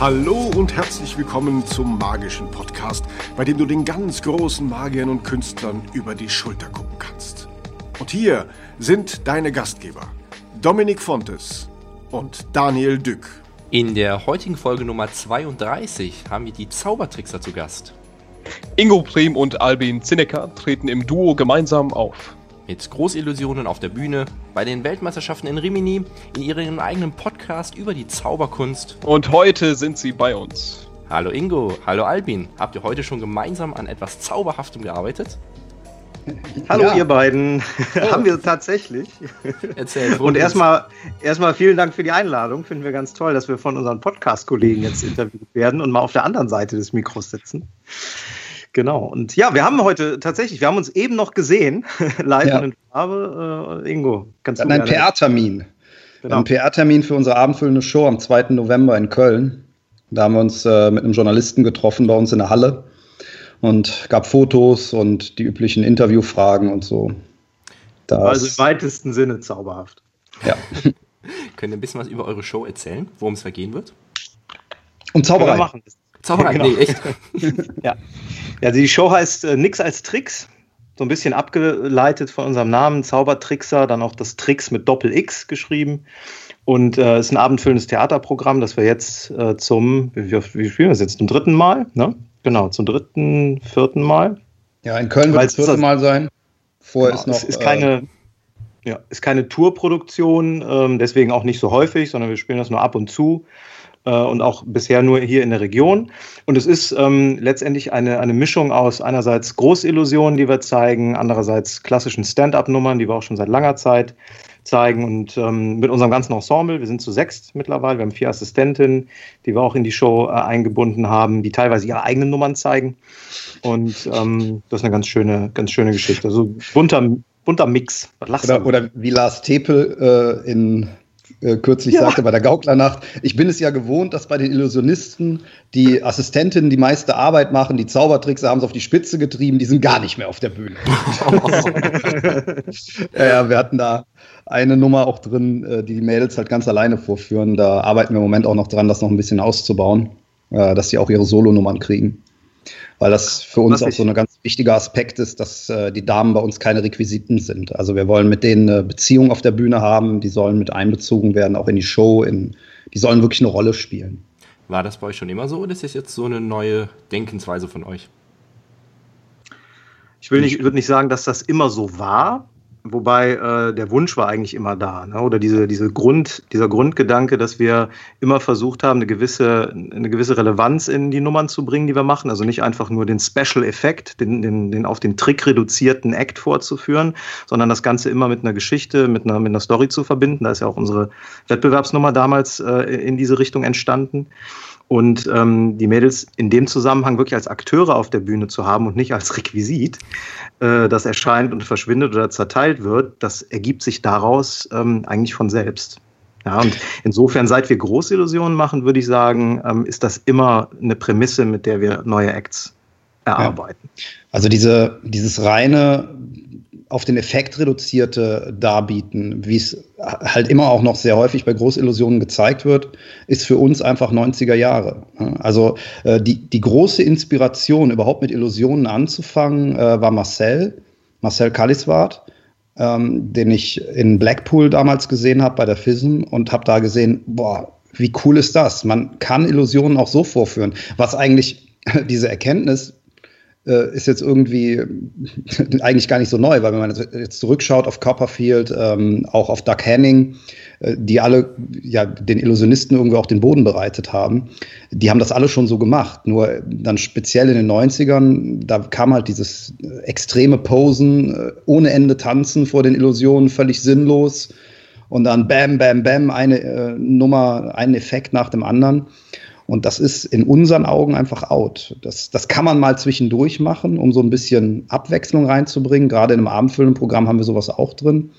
Hallo und herzlich willkommen zum magischen Podcast, bei dem du den ganz großen Magiern und Künstlern über die Schulter gucken kannst. Und hier sind deine Gastgeber, Dominik Fontes und Daniel Dück. In der heutigen Folge Nummer 32 haben wir die Zaubertrickser zu Gast. Ingo Prim und Albin Zinecker treten im Duo gemeinsam auf mit Großillusionen auf der Bühne, bei den Weltmeisterschaften in Rimini, in ihrem eigenen Podcast über die Zauberkunst. Und heute sind sie bei uns. Hallo Ingo, hallo Albin. Habt ihr heute schon gemeinsam an etwas Zauberhaftem gearbeitet? Hallo ja. ihr beiden. Oh. Haben wir tatsächlich. Erzähl. Und erstmal erstmal vielen Dank für die Einladung. Finden wir ganz toll, dass wir von unseren Podcast-Kollegen jetzt interviewt werden und mal auf der anderen Seite des Mikros sitzen. Genau. Und ja, wir haben heute tatsächlich, wir haben uns eben noch gesehen, live ja. in Farbe. Äh, Ingo, ganz Dann ein PR-Termin. Genau. Ein PR-Termin für unsere abendfüllende Show am 2. November in Köln. Da haben wir uns äh, mit einem Journalisten getroffen bei uns in der Halle und gab Fotos und die üblichen Interviewfragen und so. Das also im weitesten Sinne zauberhaft. Ja. Könnt ihr ein bisschen was über eure Show erzählen, worum es vergehen wird? Um Zauberei. Machen. Zauberei, genau. nee, echt. ja. ja, die Show heißt äh, Nix als Tricks. So ein bisschen abgeleitet von unserem Namen, Zaubertrickser, dann auch das Tricks mit Doppel-X geschrieben. Und äh, ist ein abendfüllendes Theaterprogramm, das wir jetzt äh, zum, wie, wie spielen wir das jetzt? Zum dritten Mal, ne? Genau, zum dritten, vierten Mal. Ja, in Köln wird es das vierte Mal sein. Vorher genau, ist noch. Es ist keine, äh, ja, ist keine Tourproduktion, ähm, deswegen auch nicht so häufig, sondern wir spielen das nur ab und zu und auch bisher nur hier in der Region. Und es ist ähm, letztendlich eine, eine Mischung aus einerseits Großillusionen, die wir zeigen, andererseits klassischen Stand-up-Nummern, die wir auch schon seit langer Zeit zeigen und ähm, mit unserem ganzen Ensemble, wir sind zu sechst mittlerweile, wir haben vier Assistentinnen, die wir auch in die Show äh, eingebunden haben, die teilweise ihre eigenen Nummern zeigen und ähm, das ist eine ganz schöne, ganz schöne Geschichte, also bunter, bunter Mix. Oder, oder, wie Lars Tepel äh, in äh, kürzlich ja. sagte bei der Gauklernacht, ich bin es ja gewohnt, dass bei den Illusionisten die Assistentinnen die meiste Arbeit machen, die Zaubertricks haben es auf die Spitze getrieben, die sind gar nicht mehr auf der Bühne. ja, ja, wir hatten da eine Nummer auch drin, äh, die die Mädels halt ganz alleine vorführen. Da arbeiten wir im Moment auch noch dran, das noch ein bisschen auszubauen, äh, dass sie auch ihre Solonummern kriegen weil das für uns auch so ein ganz wichtiger Aspekt ist, dass äh, die Damen bei uns keine Requisiten sind. Also wir wollen mit denen eine Beziehung auf der Bühne haben, die sollen mit einbezogen werden, auch in die Show, in, die sollen wirklich eine Rolle spielen. War das bei euch schon immer so oder ist das jetzt so eine neue Denkensweise von euch? Ich will nicht, würde nicht sagen, dass das immer so war, Wobei äh, der Wunsch war eigentlich immer da, ne? oder diese, diese Grund, dieser Grundgedanke, dass wir immer versucht haben, eine gewisse, eine gewisse Relevanz in die Nummern zu bringen, die wir machen. Also nicht einfach nur den Special-Effekt, den, den, den auf den Trick reduzierten Act vorzuführen, sondern das Ganze immer mit einer Geschichte, mit einer, mit einer Story zu verbinden. Da ist ja auch unsere Wettbewerbsnummer damals äh, in diese Richtung entstanden. Und ähm, die Mädels in dem Zusammenhang wirklich als Akteure auf der Bühne zu haben und nicht als Requisit, äh, das erscheint und verschwindet oder zerteilt wird, das ergibt sich daraus ähm, eigentlich von selbst. Ja, und insofern, seit wir Großillusionen machen, würde ich sagen, ähm, ist das immer eine Prämisse, mit der wir neue Acts erarbeiten. Ja. Also diese, dieses reine auf den Effekt reduzierte Darbieten, wie es halt immer auch noch sehr häufig bei Großillusionen gezeigt wird, ist für uns einfach 90er Jahre. Also äh, die, die große Inspiration, überhaupt mit Illusionen anzufangen, äh, war Marcel, Marcel Kaliswart, ähm, den ich in Blackpool damals gesehen habe bei der FISM und habe da gesehen, boah, wie cool ist das? Man kann Illusionen auch so vorführen, was eigentlich diese Erkenntnis äh, ist jetzt irgendwie eigentlich gar nicht so neu, weil wenn man jetzt zurückschaut auf Copperfield, ähm, auch auf Doug Henning, äh, die alle ja den Illusionisten irgendwie auch den Boden bereitet haben, die haben das alle schon so gemacht. Nur dann speziell in den 90ern, da kam halt dieses extreme Posen, äh, ohne Ende tanzen vor den Illusionen, völlig sinnlos. Und dann bam, bam, bam, eine äh, Nummer, ein Effekt nach dem anderen. Und das ist in unseren Augen einfach out. Das, das kann man mal zwischendurch machen, um so ein bisschen Abwechslung reinzubringen. Gerade in einem abendfüllenden Programm haben wir sowas auch drin.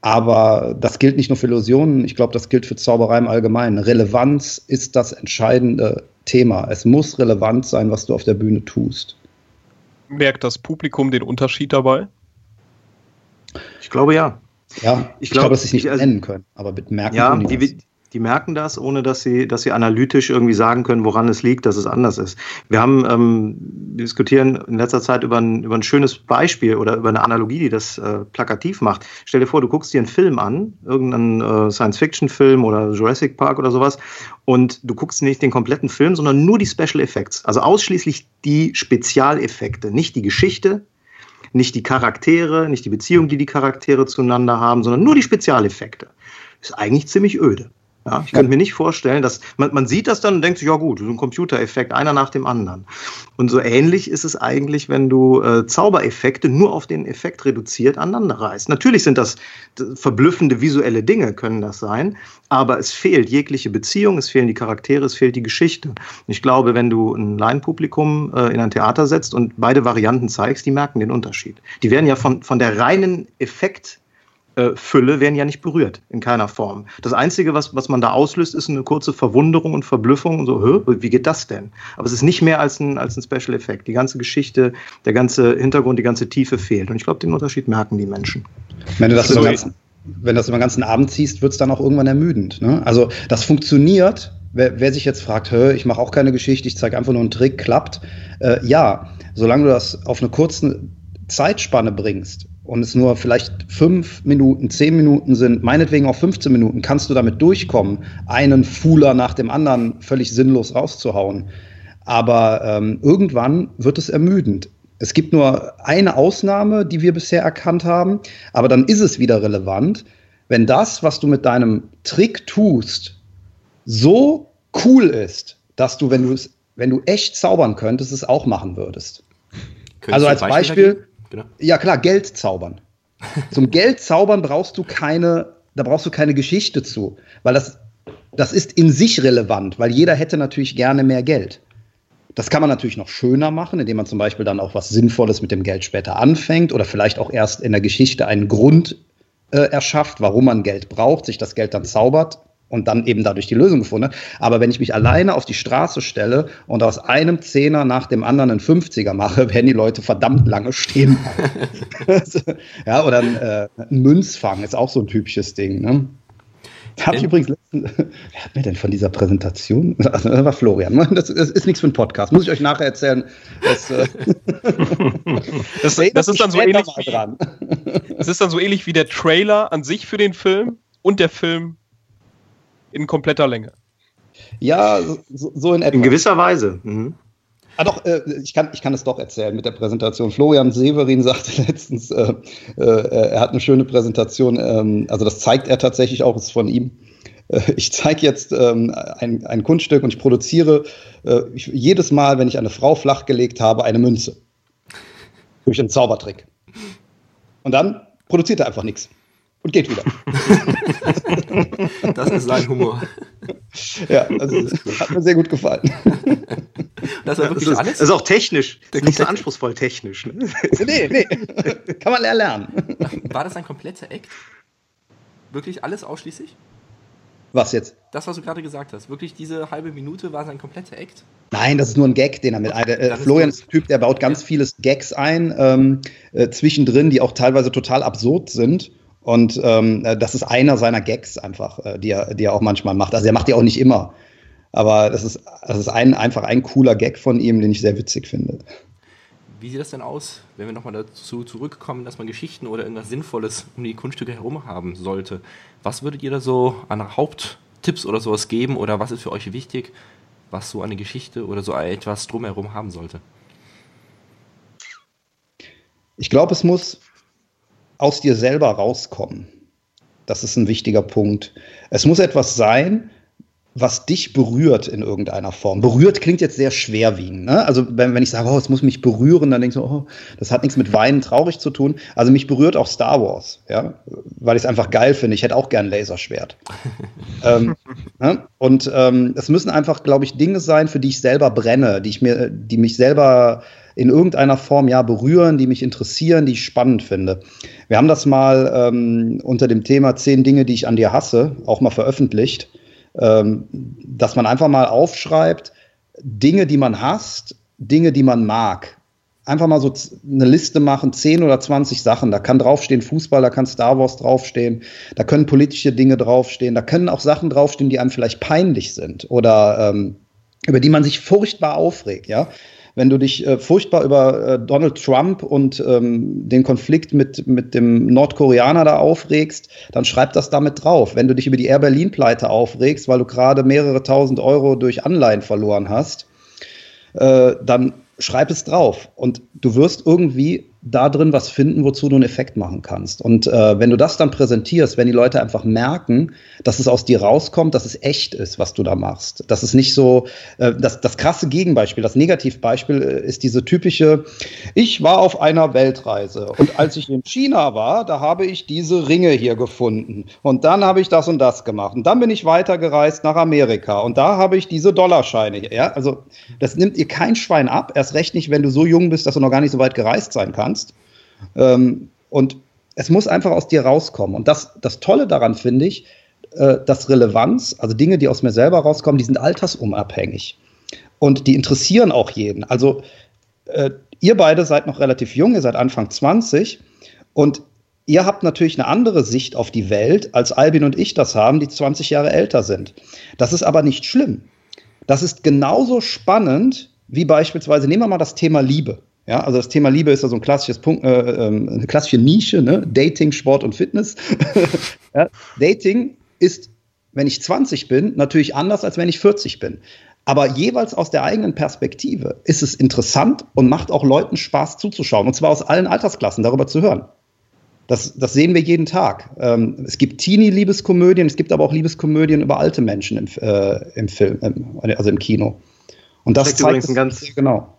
Aber das gilt nicht nur für Illusionen, ich glaube, das gilt für Zauberei im Allgemeinen. Relevanz ist das entscheidende Thema. Es muss relevant sein, was du auf der Bühne tust. Merkt das Publikum den Unterschied dabei? Ich glaube ja. Ja, ich, ich glaube, dass sie es nicht also, nennen können, aber mit merken ja, die, Die merken das, ohne dass sie, dass sie analytisch irgendwie sagen können, woran es liegt, dass es anders ist. Wir haben ähm, wir diskutieren in letzter Zeit über ein, über ein schönes Beispiel oder über eine Analogie, die das äh, plakativ macht. Stell dir vor, du guckst dir einen Film an, irgendeinen äh, Science-Fiction-Film oder Jurassic Park oder sowas, und du guckst nicht den kompletten Film, sondern nur die Special Effects. Also ausschließlich die Spezialeffekte, nicht die Geschichte, nicht die Charaktere, nicht die Beziehung, die die Charaktere zueinander haben, sondern nur die Spezialeffekte. Ist eigentlich ziemlich öde. Ja, ich könnte mir nicht vorstellen, dass man, man sieht das dann und denkt sich, ja gut, so ein Computereffekt, einer nach dem anderen. Und so ähnlich ist es eigentlich, wenn du äh, Zaubereffekte nur auf den Effekt reduziert aneinander reißt. Natürlich sind das verblüffende visuelle Dinge, können das sein, aber es fehlt jegliche Beziehung, es fehlen die Charaktere, es fehlt die Geschichte. Ich glaube, wenn du ein Laienpublikum äh, in ein Theater setzt und beide Varianten zeigst, die merken den Unterschied. Die werden ja von, von der reinen Effekt äh, Fülle werden ja nicht berührt, in keiner Form. Das Einzige, was, was man da auslöst, ist eine kurze Verwunderung und Verblüffung und so, Hö, wie geht das denn? Aber es ist nicht mehr als ein, als ein Special Effekt. Die ganze Geschichte, der ganze Hintergrund, die ganze Tiefe fehlt. Und ich glaube, den Unterschied merken die Menschen. Wenn du das, so ganzen, wenn das über den ganzen Abend ziehst, wird es dann auch irgendwann ermüdend. Ne? Also das funktioniert, Wer, wer, sich jetzt fragt, ich mache auch keine Geschichte, ich zeige einfach nur einen Trick, klappt. Äh, ja, solange du das auf eine kurze Zeitspanne bringst und es nur vielleicht fünf Minuten, zehn Minuten sind, meinetwegen auch 15 Minuten, kannst du damit durchkommen, einen Fuhler nach dem anderen völlig sinnlos rauszuhauen. Aber ähm, irgendwann wird es ermüdend. Es gibt nur eine Ausnahme, die wir bisher erkannt haben, aber dann ist es wieder relevant, wenn das, was du mit deinem Trick tust, so cool ist, dass du, wenn du es, wenn du echt zaubern könntest, es auch machen würdest. Könntest also als Beispiel, Beispiel Genau. Ja, klar, Geld zaubern. Zum Geld zaubern brauchst du keine, da brauchst du keine Geschichte zu, weil das, das ist in sich relevant, weil jeder hätte natürlich gerne mehr Geld. Das kann man natürlich noch schöner machen, indem man zum Beispiel dann auch was Sinnvolles mit dem Geld später anfängt oder vielleicht auch erst in der Geschichte einen Grund äh, erschafft, warum man Geld braucht, sich das Geld dann zaubert und dann eben dadurch die Lösung gefunden. Aber wenn ich mich alleine auf die Straße stelle und aus einem Zehner nach dem anderen einen 50er mache, werden die Leute verdammt lange stehen. ja, oder ein, äh, ein Münzfang ist auch so ein typisches Ding. Ne? Habe ich übrigens letzten, wer hat mir denn von dieser Präsentation? Das war Florian. Das, das ist nichts für einen Podcast. Muss ich euch nachher erzählen. Das, äh, das, das ist dann so ähnlich wie, das ist dann so ähnlich wie der Trailer an sich für den Film und der Film in kompletter Länge. Ja, so, so in etwa. In gewisser Weise. Mhm. Ah, doch, äh, ich, kann, ich kann es doch erzählen mit der Präsentation. Florian Severin sagte letztens, äh, äh, er hat eine schöne Präsentation, ähm, also das zeigt er tatsächlich auch, ist von ihm. Äh, ich zeige jetzt ähm, ein, ein Kunststück und ich produziere äh, ich, jedes Mal, wenn ich eine Frau flachgelegt habe, eine Münze. Durch einen Zaubertrick. Und dann produziert er einfach nichts und geht wieder. das ist sein Humor. Ja, also das hat mir sehr gut gefallen. Das war wirklich das ist, alles. Das ist auch technisch. Nicht so anspruchsvoll technisch. Ne? Nee, nee. Kann man erlernen. War das ein kompletter Act? Wirklich alles ausschließlich? Was jetzt? Das, was du gerade gesagt hast. Wirklich diese halbe Minute war sein kompletter Act? Nein, das ist nur ein Gag, den er mit. Okay, äh, Florian ist ein Typ, der baut ganz ja. vieles Gags ein, ähm, äh, zwischendrin, die auch teilweise total absurd sind. Und ähm, äh, das ist einer seiner Gags einfach, äh, die, er, die er auch manchmal macht. Also er macht die auch nicht immer. Aber das ist, das ist ein, einfach ein cooler Gag von ihm, den ich sehr witzig finde. Wie sieht das denn aus, wenn wir nochmal dazu zurückkommen, dass man Geschichten oder irgendwas Sinnvolles um die Kunststücke herum haben sollte? Was würdet ihr da so an Haupttipps oder sowas geben oder was ist für euch wichtig, was so eine Geschichte oder so etwas drumherum haben sollte? Ich glaube, es muss aus dir selber rauskommen. Das ist ein wichtiger Punkt. Es muss etwas sein, was dich berührt in irgendeiner Form. Berührt klingt jetzt sehr schwerwiegend. Ne? Also wenn, wenn ich sage, oh, es muss mich berühren, dann denkst du, oh, das hat nichts mit Weinen traurig zu tun. Also mich berührt auch Star Wars, ja, weil ich es einfach geil finde. Ich hätte auch gern ein Laserschwert. ähm, ne? Und ähm, es müssen einfach, glaube ich, Dinge sein, für die ich selber brenne, die ich mir, die mich selber in irgendeiner Form ja berühren, die mich interessieren, die ich spannend finde. Wir haben das mal ähm, unter dem Thema zehn Dinge, die ich an dir hasse, auch mal veröffentlicht, ähm, dass man einfach mal aufschreibt, Dinge, die man hasst, Dinge, die man mag. einfach mal so eine Liste machen, 10 oder 20 Sachen. Da kann draufstehen Fußball, da kann Star Wars draufstehen, da können politische Dinge draufstehen, da können auch Sachen draufstehen, die einem vielleicht peinlich sind oder ähm, über die man sich furchtbar aufregt, ja. Wenn du dich äh, furchtbar über äh, Donald Trump und ähm, den Konflikt mit, mit dem Nordkoreaner da aufregst, dann schreib das damit drauf. Wenn du dich über die Air Berlin-Pleite aufregst, weil du gerade mehrere tausend Euro durch Anleihen verloren hast, äh, dann schreib es drauf. Und du wirst irgendwie da drin was finden, wozu du einen Effekt machen kannst. Und äh, wenn du das dann präsentierst, wenn die Leute einfach merken, dass es aus dir rauskommt, dass es echt ist, was du da machst. Das ist nicht so, äh, das, das krasse Gegenbeispiel, das Negativbeispiel äh, ist diese typische, ich war auf einer Weltreise und als ich in China war, da habe ich diese Ringe hier gefunden und dann habe ich das und das gemacht und dann bin ich weitergereist nach Amerika und da habe ich diese Dollarscheine. Ja, also das nimmt ihr kein Schwein ab, erst recht nicht, wenn du so jung bist, dass du noch gar nicht so weit gereist sein kannst kannst. Ähm, und es muss einfach aus dir rauskommen. Und das, das Tolle daran finde ich, äh, dass Relevanz, also Dinge, die aus mir selber rauskommen, die sind altersunabhängig. Und die interessieren auch jeden. Also äh, ihr beide seid noch relativ jung, ihr seid Anfang 20 und ihr habt natürlich eine andere Sicht auf die Welt, als Albin und ich das haben, die 20 Jahre älter sind. Das ist aber nicht schlimm. Das ist genauso spannend wie beispielsweise, nehmen wir mal das Thema Liebe. Ja, also das Thema Liebe ist ja so ein klassisches Punkt, äh, ähm, eine klassische Nische, ne? Dating, Sport und Fitness. ja, Dating ist, wenn ich 20 bin, natürlich anders, als wenn ich 40 bin. Aber jeweils aus der eigenen Perspektive ist es interessant und macht auch Leuten Spaß zuzuschauen. Und zwar aus allen Altersklassen, darüber zu hören. Das, das sehen wir jeden Tag. Ähm, es gibt Teenie-Liebeskomödien, es gibt aber auch Liebeskomödien über alte Menschen im, äh, im Film, also im Kino. Und das, das zeigt übrigens ein ganz, genau.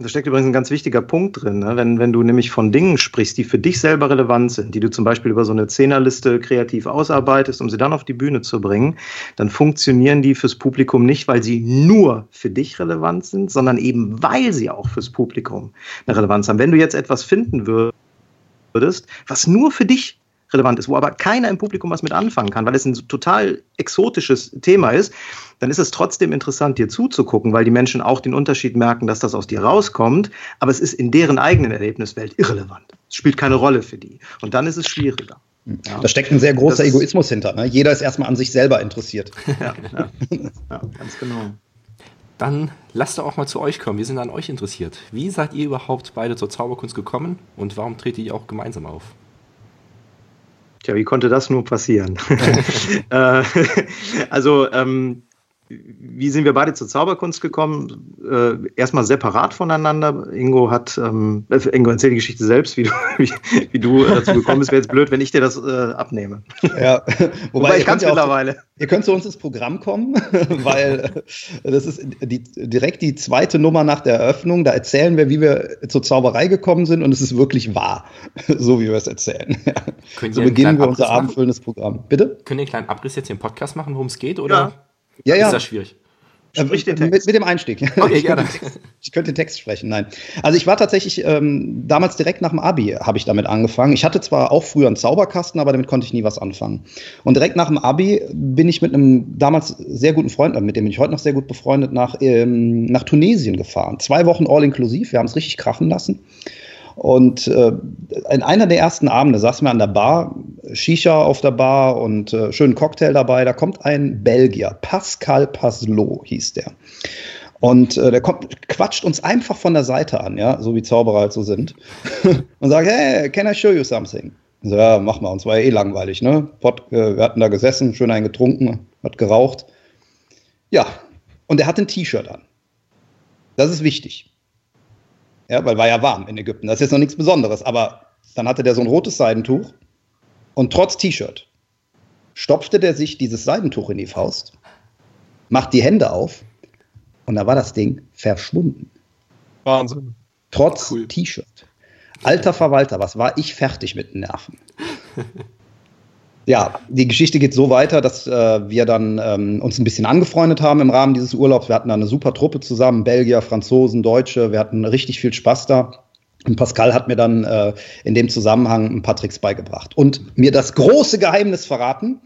Da steckt übrigens ein ganz wichtiger Punkt drin. Ne? Wenn, wenn du nämlich von Dingen sprichst, die für dich selber relevant sind, die du zum Beispiel über so eine Zehnerliste kreativ ausarbeitest, um sie dann auf die Bühne zu bringen, dann funktionieren die fürs Publikum nicht, weil sie nur für dich relevant sind, sondern eben weil sie auch fürs Publikum eine Relevanz haben. Wenn du jetzt etwas finden würdest, was nur für dich relevant ist, wo aber keiner im Publikum was mit anfangen kann, weil es ein total exotisches Thema ist, dann ist es trotzdem interessant, dir zuzugucken, weil die Menschen auch den Unterschied merken, dass das aus dir rauskommt, aber es ist in deren eigenen Erlebniswelt irrelevant. Es spielt keine Rolle für die. Und dann ist es schwieriger. Ja. Da steckt ein sehr großer das Egoismus hinter. Ne? Jeder ist erstmal an sich selber interessiert. Ja, ja. ja, ganz genau. Dann lasst doch auch mal zu euch kommen. Wir sind an euch interessiert. Wie seid ihr überhaupt beide zur Zauberkunst gekommen und warum tretet ihr auch gemeinsam auf? Tja, wie konnte das nur passieren? Äh, also ähm, wie sind wir beide zur Zauberkunst gekommen? Äh, erstmal separat voneinander. Ingo hat, ähm, äh, Ingo erzähl die Geschichte selbst, wie du, wie, wie du dazu gekommen bist. Wäre jetzt blöd, wenn ich dir das äh, abnehme. Ja, wobei, wobei ich kann es mittlerweile. ihr könnt zu uns ins Programm kommen, weil äh, das ist die, direkt die zweite Nummer nach der Eröffnung. Da erzählen wir, wie wir zur Zauberei gekommen sind und es ist wirklich wahr, so wie wir es erzählen. so beginnen wir unser abendfüllendes Programm. Bitte? Können ihr einen kleinen Abriss jetzt hier im Podcast machen, worum es geht? Oder? Ja. Ja, ja. Ist das schwierig? Sprich den Text. Mit, mit, dem Einstieg. Okay, ich, könnte Text, ich könnte den Text sprechen, nein. Also ich war tatsächlich ähm, damals direkt nach dem Abi habe ich damit angefangen. Ich hatte zwar auch früher einen Zauberkasten, aber damit konnte ich nie was anfangen. Und direkt nach dem Abi bin ich mit einem damals sehr guten Freund, mit dem bin ich heute noch sehr gut befreundet, nach, ähm, nach Tunesien gefahren. Zwei Wochen all inklusiv. Wir haben es richtig krachen lassen. Und äh, in einer der ersten Abende saßen wir an der Bar, Shisha auf der Bar und äh, schönen Cocktail dabei. Da kommt ein Belgier, Pascal Paslot hieß der. Und äh, der kommt, quatscht uns einfach von der Seite an, ja, so wie Zauberer halt so sind. und sagt, hey, can I show you something? So, ja, mach mal, uns war ja eh langweilig, ne? Pot, äh, wir hatten da gesessen, schön einen getrunken, hat geraucht. Ja, und er hat ein T-Shirt an. Das ist wichtig. Ja, weil war ja warm in Ägypten. Das ist jetzt noch nichts Besonderes. Aber dann hatte der so ein rotes Seidentuch und trotz T-Shirt stopfte der sich dieses Seidentuch in die Faust, macht die Hände auf und da war das Ding verschwunden. Wahnsinn. Trotz cool. T-Shirt. Alter Verwalter, was war ich fertig mit den Nerven? ja, die Geschichte geht so weiter, dass äh, wir dann ähm, uns ein bisschen angefreundet haben im Rahmen dieses Urlaubs. Wir hatten da eine super Truppe zusammen, Belgier, Franzosen, Deutsche. Wir hatten richtig viel Spaß da. Und Pascal hat mir dann äh, in dem Zusammenhang ein paar Tricks beigebracht und mir das große Geheimnis verraten.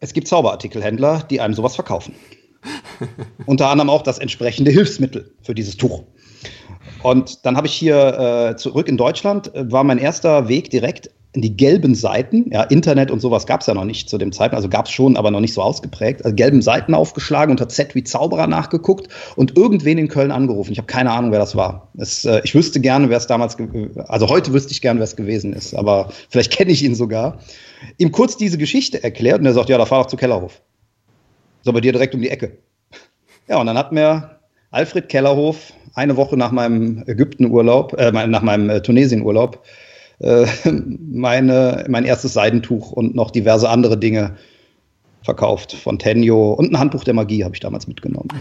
Es gibt Zauberartikelhändler, die einem sowas verkaufen. Unter anderem auch das entsprechende Hilfsmittel für dieses Tuch. Und dann habe ich hier äh, zurück in Deutschland, äh, war mein erster Weg direkt die gelben Seiten. Ja, Internet und sowas gab es ja noch nicht zu dem Zeitpunkt, also gab es schon, aber noch nicht so ausgeprägt. Also gelben Seiten aufgeschlagen, unter Z wie Zauberer nachgeguckt und irgendwen in Köln angerufen. Ich habe keine Ahnung, wer das war. Es, äh, ich wüsste gerne, wer es damals, also heute wüsste ich gerne, wer es gewesen ist, aber vielleicht kenne ich ihn sogar. Ihm kurz diese Geschichte erklärt und er sagt, ja, da fahr doch zu Kellerhof. So bei dir direkt um die Ecke. Ja, und dann hat mir Alfred Kellerhof eine Woche nach meinem Ägyptenurlaub, äh, nach meinem äh, Tunesienurlaub, äh, meine, mein erstes Seidentuch und noch diverse andere Dinge verkauft von Tenjo und ein Handbuch der Magie habe ich damals mitgenommen.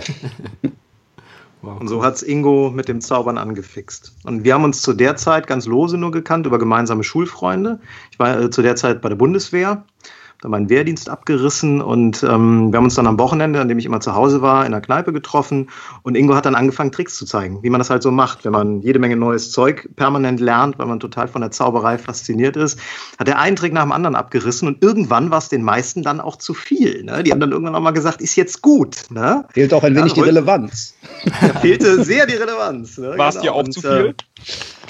Wow. Und so hat es Ingo mit dem Zaubern angefixt. Und wir haben uns zu der Zeit ganz lose nur gekannt über gemeinsame Schulfreunde. Ich war äh, zu der Zeit bei der Bundeswehr dann meinen Wehrdienst abgerissen und ähm, wir haben uns dann am Wochenende, an dem ich immer zu Hause war, in der Kneipe getroffen und Ingo hat dann angefangen, Tricks zu zeigen, wie man das halt so macht, wenn man jede Menge neues Zeug permanent lernt, weil man total von der Zauberei fasziniert ist. Hat er einen Trick nach dem anderen abgerissen und irgendwann war es den meisten dann auch zu viel. Ne? Die haben dann irgendwann auch mal gesagt, ist jetzt gut. Ne? Fehlt auch ein wenig ja, die Relevanz. Da fehlte sehr die Relevanz. Ne? War es genau. dir auch und, zu viel? Äh,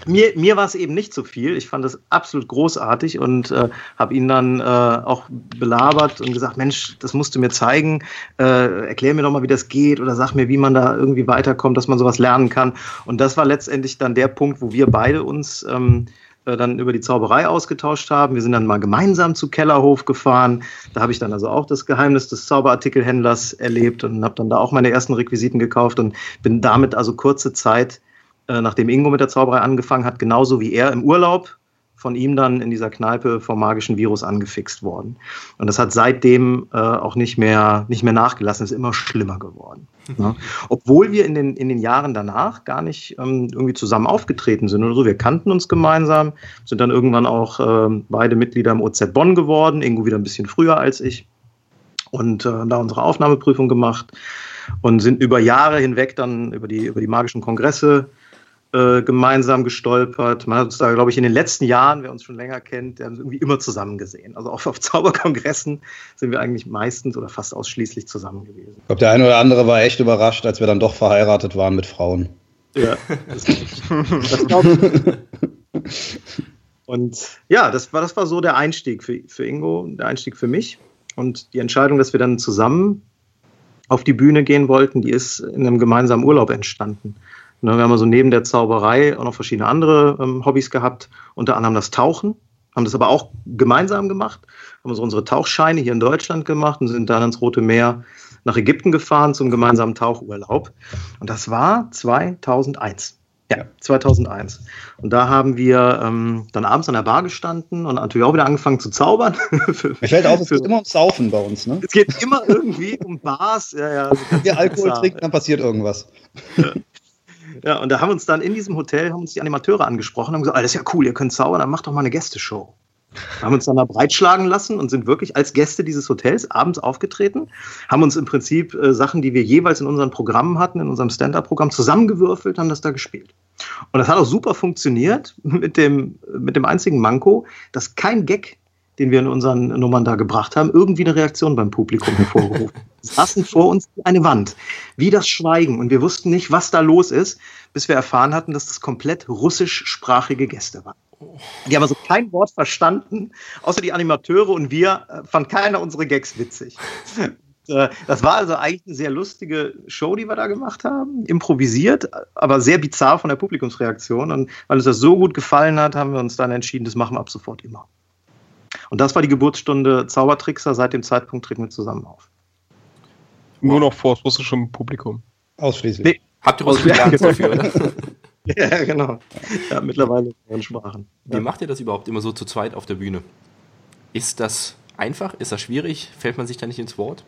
mir, mir war es eben nicht zu viel. Ich fand es absolut großartig und äh, habe ihn dann äh, auch belabert und gesagt, Mensch, das musst du mir zeigen. Äh, erklär mir doch mal, wie das geht oder sag mir, wie man da irgendwie weiterkommt, dass man sowas lernen kann. Und das war letztendlich dann der Punkt, wo wir beide uns ähm, äh, dann über die Zauberei ausgetauscht haben. Wir sind dann mal gemeinsam zu Kellerhof gefahren. Da habe ich dann also auch das Geheimnis des Zauberartikelhändlers erlebt und habe dann da auch meine ersten Requisiten gekauft und bin damit also kurze Zeit äh, nachdem Ingo mit der Zauberei angefangen hat, genauso wie er im Urlaub von ihm dann in dieser Kneipe vom magischen Virus angefixt worden. Und das hat seitdem äh, auch nicht mehr, nicht mehr nachgelassen, ist immer schlimmer geworden. Ja. Obwohl wir in den, in den Jahren danach gar nicht ähm, irgendwie zusammen aufgetreten sind oder so. Wir kannten uns gemeinsam, sind dann irgendwann auch äh, beide Mitglieder im OZ Bonn geworden, Ingo wieder ein bisschen früher als ich. Und äh, da unsere Aufnahmeprüfung gemacht und sind über Jahre hinweg dann über die, über die magischen Kongresse äh, gemeinsam gestolpert. Man hat uns da, glaube ich, in den letzten Jahren, wer uns schon länger kennt, irgendwie immer zusammen gesehen. Also auch auf Zauberkongressen sind wir eigentlich meistens oder fast ausschließlich zusammen gewesen. Ich glaube, der eine oder andere war echt überrascht, als wir dann doch verheiratet waren mit Frauen. Ja, das, das glaube ich. Und ja, das war, das war so der Einstieg für, für Ingo, der Einstieg für mich. Und die Entscheidung, dass wir dann zusammen auf die Bühne gehen wollten, die ist in einem gemeinsamen Urlaub entstanden. Ne, wir haben also neben der Zauberei auch noch verschiedene andere ähm, Hobbys gehabt, unter anderem das Tauchen, haben das aber auch gemeinsam gemacht, haben also unsere Tauchscheine hier in Deutschland gemacht und sind dann ins Rote Meer nach Ägypten gefahren zum gemeinsamen Tauchurlaub. Und das war 2001. Ja, 2001. Und da haben wir ähm, dann abends an der Bar gestanden und natürlich auch wieder angefangen zu zaubern. Mir fällt auf, es geht immer ums Saufen bei uns, ne? Es geht immer irgendwie um Bars. Ja, ja, also Wenn wir Alkohol trinken, dann passiert irgendwas. Ja. Ja, und da haben uns dann in diesem Hotel haben uns die Animateure angesprochen und haben gesagt, ah, das ist ja cool, ihr könnt zaubern, dann macht doch mal eine Gästeshow. Haben uns dann da breitschlagen lassen und sind wirklich als Gäste dieses Hotels abends aufgetreten, haben uns im Prinzip äh, Sachen, die wir jeweils in unseren Programmen hatten, in unserem Stand-Up-Programm zusammengewürfelt, haben das da gespielt. Und das hat auch super funktioniert mit dem, mit dem einzigen Manko, dass kein Gag den wir in unseren Nummern da gebracht haben, irgendwie eine Reaktion beim Publikum hervorgerufen. Saßen vor uns eine Wand, wie das Schweigen. Und wir wussten nicht, was da los ist, bis wir erfahren hatten, dass das komplett russischsprachige Gäste waren. Die haben also kein Wort verstanden, außer die Animateure und wir äh, fand keiner unsere Gags witzig. Äh, das war also eigentlich eine sehr lustige Show, die wir da gemacht haben. Improvisiert, aber sehr bizarr von der Publikumsreaktion. Und weil uns das so gut gefallen hat, haben wir uns dann entschieden, das machen wir ab sofort immer. Und das war die Geburtsstunde Zaubertrickser. Seit dem Zeitpunkt treten wir zusammen auf. Nur noch vor russischem Publikum. Ausschließlich. Nee. Habt ihr was gelernt dafür, oder? ja, genau. Ja, mittlerweile in Sprachen. Wie ja. macht ihr das überhaupt immer so zu zweit auf der Bühne? Ist das einfach? Ist das schwierig? Fällt man sich da nicht ins Wort?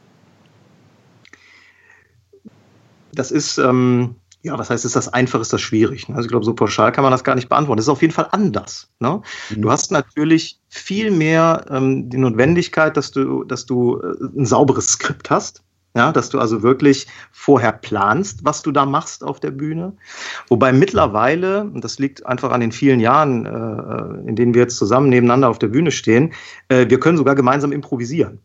Das ist, ähm, ja, was heißt, ist das einfach, ist das schwierig? Ne? Also ich glaube, so pauschal kann man das gar nicht beantworten. Es ist auf jeden Fall anders. Ne? Mhm. Du hast natürlich viel mehr ähm, die Notwendigkeit, dass du, dass du äh, ein sauberes Skript hast. Ja, dass du also wirklich vorher planst, was du da machst auf der Bühne. Wobei mittlerweile, und das liegt einfach an den vielen Jahren, äh, in denen wir jetzt zusammen nebeneinander auf der Bühne stehen, äh, wir können sogar gemeinsam improvisieren.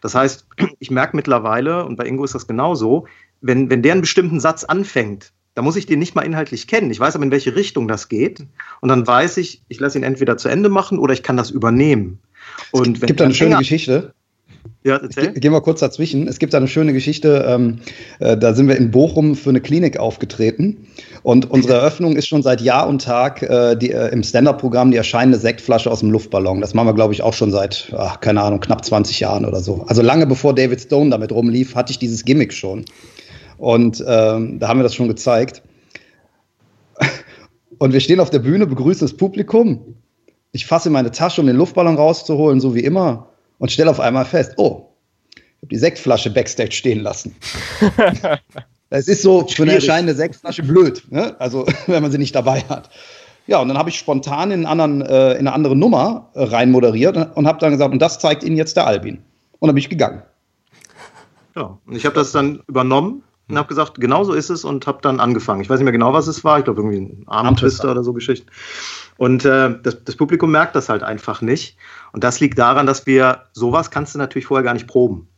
Das heißt, ich merke mittlerweile, und bei Ingo ist das genauso, wenn, wenn der einen bestimmten Satz anfängt, Da muss ich den nicht mal inhaltlich kennen. Ich weiß aber, in welche Richtung das geht. Und dann weiß ich, ich lasse ihn entweder zu Ende machen oder ich kann das übernehmen. Und es gibt da eine schöne Geschichte. Ja, erzähl. Gehen wir kurz dazwischen. Es gibt da eine schöne Geschichte. Ähm, äh, da sind wir in Bochum für eine Klinik aufgetreten. Und unsere Eröffnung ist schon seit Jahr und Tag äh, die, äh, im Stand-Up-Programm die erscheinende Sektflasche aus dem Luftballon. Das machen wir, glaube ich, auch schon seit, ach, keine Ahnung, knapp 20 Jahren oder so. Also lange bevor David Stone damit rumlief, hatte ich dieses Gimmick schon. Und ähm, da haben wir das schon gezeigt. Und wir stehen auf der Bühne, begrüßen das Publikum. Ich fasse in meine Tasche, um den Luftballon rauszuholen, so wie immer und stelle auf einmal fest, oh, ich habe die Sektflasche backstage stehen lassen. Es ist so für eine erscheinende Sektflasche blöd, ne? also wenn man sie nicht dabei hat. Ja, und dann habe ich spontan in, anderen, äh, in eine andere Nummer äh, rein moderiert und habe dann gesagt, und das zeigt Ihnen jetzt der Albin. Und dann bin ich gegangen. Ja, und ich habe das dann übernommen und habe gesagt, genau so ist es und habe dann angefangen. Ich weiß nicht mehr genau, was es war. Ich glaube, irgendwie ein Armtwister oder so Geschichten. Und äh, das, das, Publikum merkt das halt einfach nicht. Und das liegt daran, dass wir sowas kannst du natürlich vorher gar nicht proben.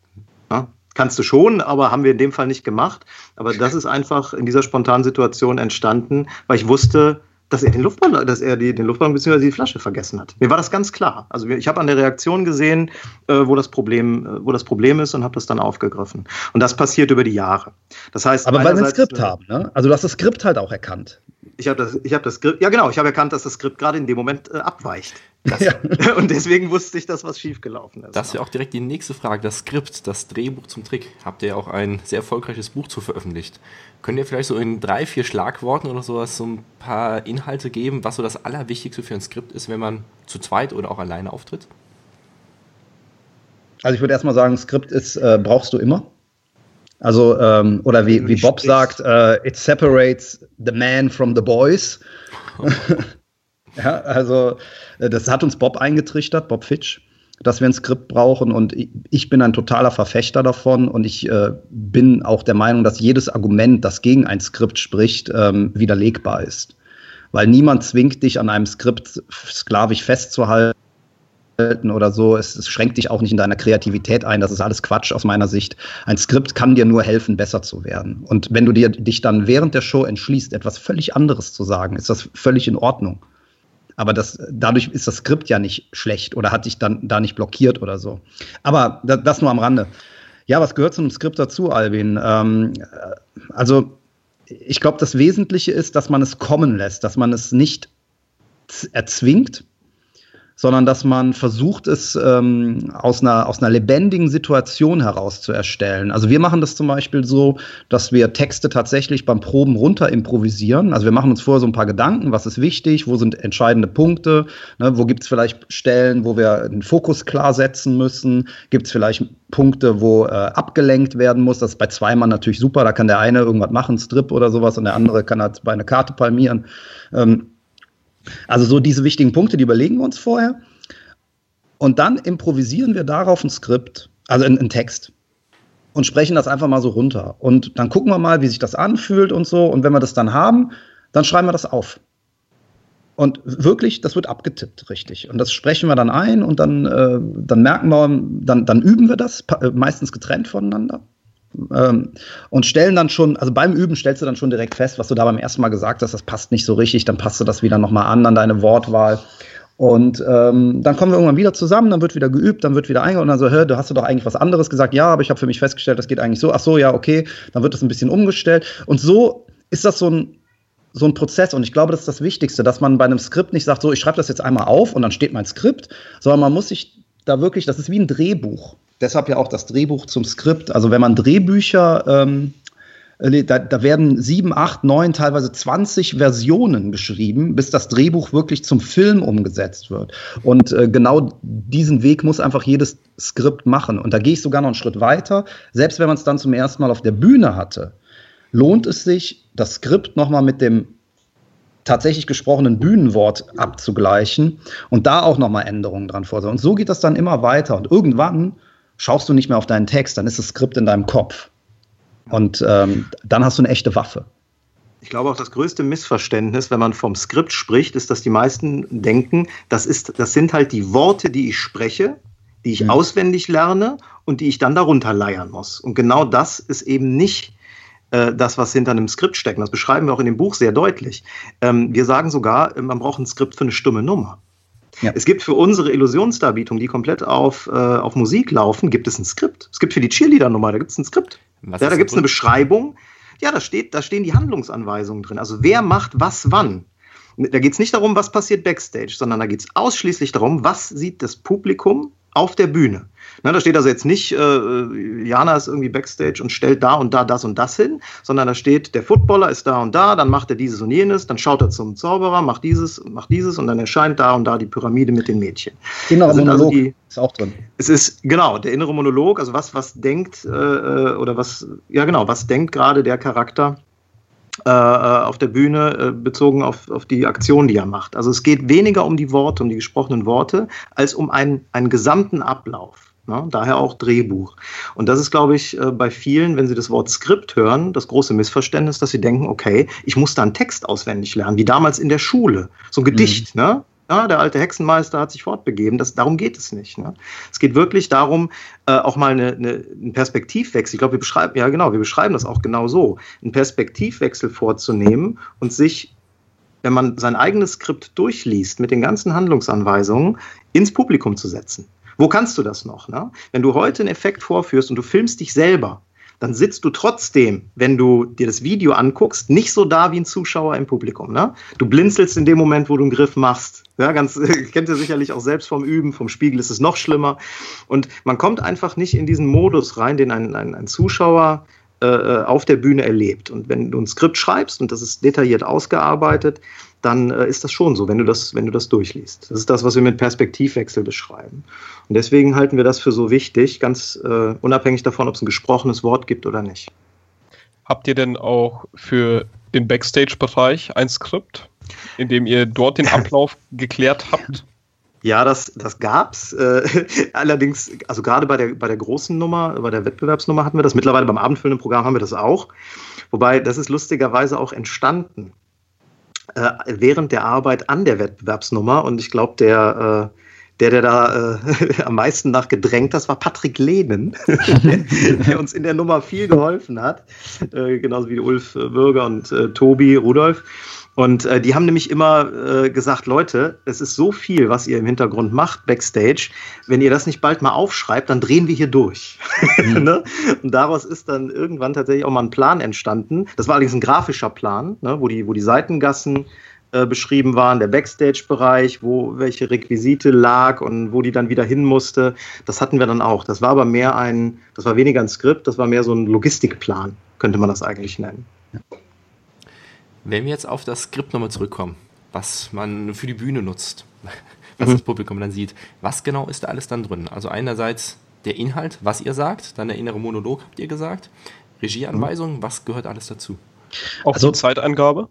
Ja? Kannst du schon, aber haben wir in dem Fall nicht gemacht. Aber das ist einfach in dieser spontanen Situation entstanden, weil ich wusste, dass er den Luftballon, dass er die, den Luftballon bzw. die Flasche vergessen hat. Mir war das ganz klar. Also ich habe an der Reaktion gesehen, äh, wo das Problem, äh, wo das Problem ist und habe das dann aufgegriffen. Und das passiert über die Jahre. Das heißt, aber weil wir ein Skript haben, ne? Also du hast das Skript halt auch erkannt. Ich habe das, ich habe das Skript, ja genau, ich habe erkannt, dass das Skript gerade in dem Moment äh, abweicht. Ja. Und deswegen wusste ich, dass was schiefgelaufen ist. Das ist ja auch direkt die nächste Frage. Das Skript, das Drehbuch zum Trick, habt ihr ja auch ein sehr erfolgreiches Buch zu veröffentlicht. Könnt ihr vielleicht so in drei, vier Schlagworten oder sowas so ein paar Inhalte geben, was so das Allerwichtigste für ein Skript ist, wenn man zu zweit oder auch alleine auftritt? Also ich würde erstmal sagen, Skript ist, äh, brauchst du immer. Also, ähm, oder wie, wie Bob sagt, äh, it separates the man from the boys. ja, also äh, das hat uns Bob eingetrichtert, Bob Fitch, dass wir ein Skript brauchen und ich bin ein totaler Verfechter davon und ich äh, bin auch der Meinung, dass jedes Argument, das gegen ein Skript spricht, ähm, widerlegbar ist. Weil niemand zwingt dich an einem Skript sklavisch festzuhalten oder so. Es, es, schränkt dich auch nicht in deiner Kreativität ein. Das ist alles Quatsch aus meiner Sicht. Ein Skript kann dir nur helfen, besser zu werden. Und wenn du dir, dich dann während der Show entschließt, etwas völlig anderes zu sagen, ist das völlig in Ordnung. Aber das, dadurch ist das Skript ja nicht schlecht oder hat dich dann da nicht blockiert oder so. Aber das, das nur am Rande. Ja, was gehört zu einem Skript dazu, Albin? Ähm, also, ich glaube, das Wesentliche ist, dass man es kommen lässt, dass man es nicht erzwingt, sondern dass man versucht, es ähm, aus, einer, aus einer lebendigen Situation heraus zu erstellen. Also wir machen das zum Beispiel so, dass wir Texte tatsächlich beim Proben runter improvisieren. Also wir machen uns vorher so ein paar Gedanken, was ist wichtig, wo sind entscheidende Punkte, ne, wo gibt es vielleicht Stellen, wo wir den Fokus klar setzen müssen, gibt es vielleicht Punkte, wo äh, abgelenkt werden muss. Das ist bei zwei Mann natürlich super, da kann der eine irgendwas machen, Strip oder sowas, und der andere kann halt bei einer Karte palmieren. Ähm, also so diese wichtigen Punkte, die überlegen wir uns vorher. Und dann improvisieren wir darauf ein Skript, also einen Text. Und sprechen das einfach mal so runter. Und dann gucken wir mal, wie sich das anfühlt und so. Und wenn wir das dann haben, dann schreiben wir das auf. Und wirklich, das wird abgetippt, richtig. Und das sprechen wir dann ein und dann, äh, dann merken wir, dann, dann üben wir das, meistens getrennt voneinander. Ähm, und stellen dann schon, also beim Üben stellst du dann schon direkt fest, was du da beim ersten Mal gesagt hast, das passt nicht so richtig, dann passt du das wieder nochmal an, an deine Wortwahl. Und ähm, dann kommen wir irgendwann wieder zusammen, dann wird wieder geübt, dann wird wieder eingegangen und dann so, hör, du hast doch eigentlich was anderes gesagt. Ja, aber ich habe für mich festgestellt, das geht eigentlich so. Ach so, ja, okay. Dann wird das ein bisschen umgestellt. Und so ist das so ein, so ein Prozess. Und ich glaube, das ist das Wichtigste, dass man bei einem Skript nicht sagt, so, ich schreibe das jetzt einmal auf und dann steht mein Skript, sondern man muss sich da wirklich, das ist wie ein Drehbuch deshalb ja auch das Drehbuch zum Skript. Also wenn man Drehbücher, ähm, äh, da, da werden sieben, acht, neun, teilweise 20 Versionen geschrieben, bis das Drehbuch wirklich zum Film umgesetzt wird. Und äh, genau diesen Weg muss einfach jedes Skript machen. Und da gehe ich sogar noch einen Schritt weiter. Selbst wenn man es dann zum ersten Mal auf der Bühne hatte, lohnt es sich, das Skript nochmal mit dem tatsächlich gesprochenen Bühnenwort abzugleichen und da auch nochmal Änderungen dran vorzunehmen. Und so geht das dann immer weiter. Und irgendwann schaust du nicht mehr auf deinen Text, dann ist das Skript in deinem Kopf. Und ähm, dann hast du eine echte Waffe. Ich glaube auch das größte Missverständnis, wenn man vom Skript spricht, ist, dass die meisten denken, das, ist, das sind halt die Worte, die ich spreche, die ich mhm. auswendig lerne und die ich dann darunter leiern muss. Und genau das ist eben nicht äh, das, was hinter einem Skript steckt. Das beschreiben wir auch in dem Buch sehr deutlich. Ähm, wir sagen sogar, man braucht ein Skript für eine stumme Nummer. Ja. Es gibt für unsere Illusionsdarbietung, die komplett auf, äh, auf Musik laufen, gibt es ein Skript. Es gibt für die Cheerleader-Nummer, da gibt es ein Skript. ja, da gibt es eine Beschreibung. Ja, da, steht, da stehen die Handlungsanweisungen drin. Also wer macht was wann. Da geht es nicht darum, was passiert backstage, sondern da geht es ausschließlich darum, was sieht das Publikum auf der Bühne. Na, da steht also jetzt nicht, äh, Jana ist irgendwie backstage und stellt da und da das und das hin, sondern da steht, der Footballer ist da und da, dann macht er dieses und jenes, dann schaut er zum Zauberer, macht dieses, macht dieses und dann erscheint da und da die Pyramide mit den Mädchen. Innere also Monolog also die, ist auch drin. Es ist, genau, der innere Monolog, also was, was denkt, äh oder was, ja genau, was denkt gerade der Charakter äh, auf der Bühne äh, bezogen auf, auf die Aktion, die er macht. Also es geht weniger um die Worte, um die gesprochenen Worte, als um einen, einen gesamten Ablauf. Ne? Daher auch Drehbuch. Und das ist, glaube ich, äh, bei vielen, wenn sie das Wort Skript hören, das große Missverständnis, dass sie denken, okay, ich muss da einen Text auswendig lernen, wie damals in der Schule. So ein Gedicht, mhm. ne? Ja, der alte Hexenmeister hat sich fortbegeben. Das, darum geht es nicht. Ne? Es geht wirklich darum, äh, auch mal eine, eine, einen Perspektivwechsel. Ich glaube, wir beschreiben, ja genau, wir beschreiben das auch genau so, einen Perspektivwechsel vorzunehmen und sich, wenn man sein eigenes Skript durchliest, mit den ganzen Handlungsanweisungen, ins Publikum zu setzen. Wo kannst du das noch? Ne? Wenn du heute einen Effekt vorführst und du filmst dich selber, dann sitzt du trotzdem, wenn du dir das Video anguckst, nicht so da wie ein Zuschauer im Publikum. Ne? Du blinzelst in dem Moment, wo du einen Griff machst. Ja, ganz, kennt ihr sicherlich auch selbst vom Üben, vom Spiegel ist es noch schlimmer. Und man kommt einfach nicht in diesen Modus rein, den ein, ein, ein Zuschauer auf der Bühne erlebt. Und wenn du ein Skript schreibst und das ist detailliert ausgearbeitet, dann äh, ist das schon so, wenn du das, wenn du das durchliest. Das ist das, was wir mit Perspektivwechsel beschreiben. Und deswegen halten wir das für so wichtig, ganz äh, unabhängig davon, ob es ein gesprochenes Wort gibt oder nicht. Habt ihr denn auch für den Backstage-Bereich ein Skript, in dem ihr dort den Ablauf geklärt habt? Ja, das, das gab's. Äh, allerdings, also gerade bei der, bei der großen Nummer, bei der Wettbewerbsnummer hatten wir das. Mittlerweile beim abendfüllenden Programm haben wir das auch. Wobei, das ist lustigerweise auch entstanden äh, während der Arbeit an der Wettbewerbsnummer. Und ich glaube, der, äh, der, der da äh, am meisten nach gedrängt hat, war Patrick Lehnen, der, uns in der Nummer viel geholfen hat. Äh, genauso wie Ulf Bürger und äh, Tobi Rudolf. Und äh, die haben nämlich immer äh, gesagt, Leute, es ist so viel, was ihr im Hintergrund macht, backstage. Wenn ihr das nicht bald mal aufschreibt, dann drehen wir hier durch. Mhm. ne? Und daraus ist dann irgendwann tatsächlich auch mal ein Plan entstanden. Das war allerdings ein grafischer Plan, ne? wo, die, wo die Seitengassen äh, beschrieben waren, der Backstage-Bereich, wo welche Requisite lag und wo die dann wieder hin musste. Das hatten wir dann auch. Das war aber mehr ein, das war weniger ein Skript, das war mehr so ein Logistikplan, könnte man das eigentlich nennen. Ja. Wenn wir jetzt auf das Skript nochmal zurückkommen, was man für die Bühne nutzt, was mhm. das Publikum dann sieht, was genau ist da alles dann drin? Also einerseits der Inhalt, was ihr sagt, dann der innere Monolog, habt ihr gesagt, Regieanweisungen, mhm. was gehört alles dazu? Auch also, Zeitangabe?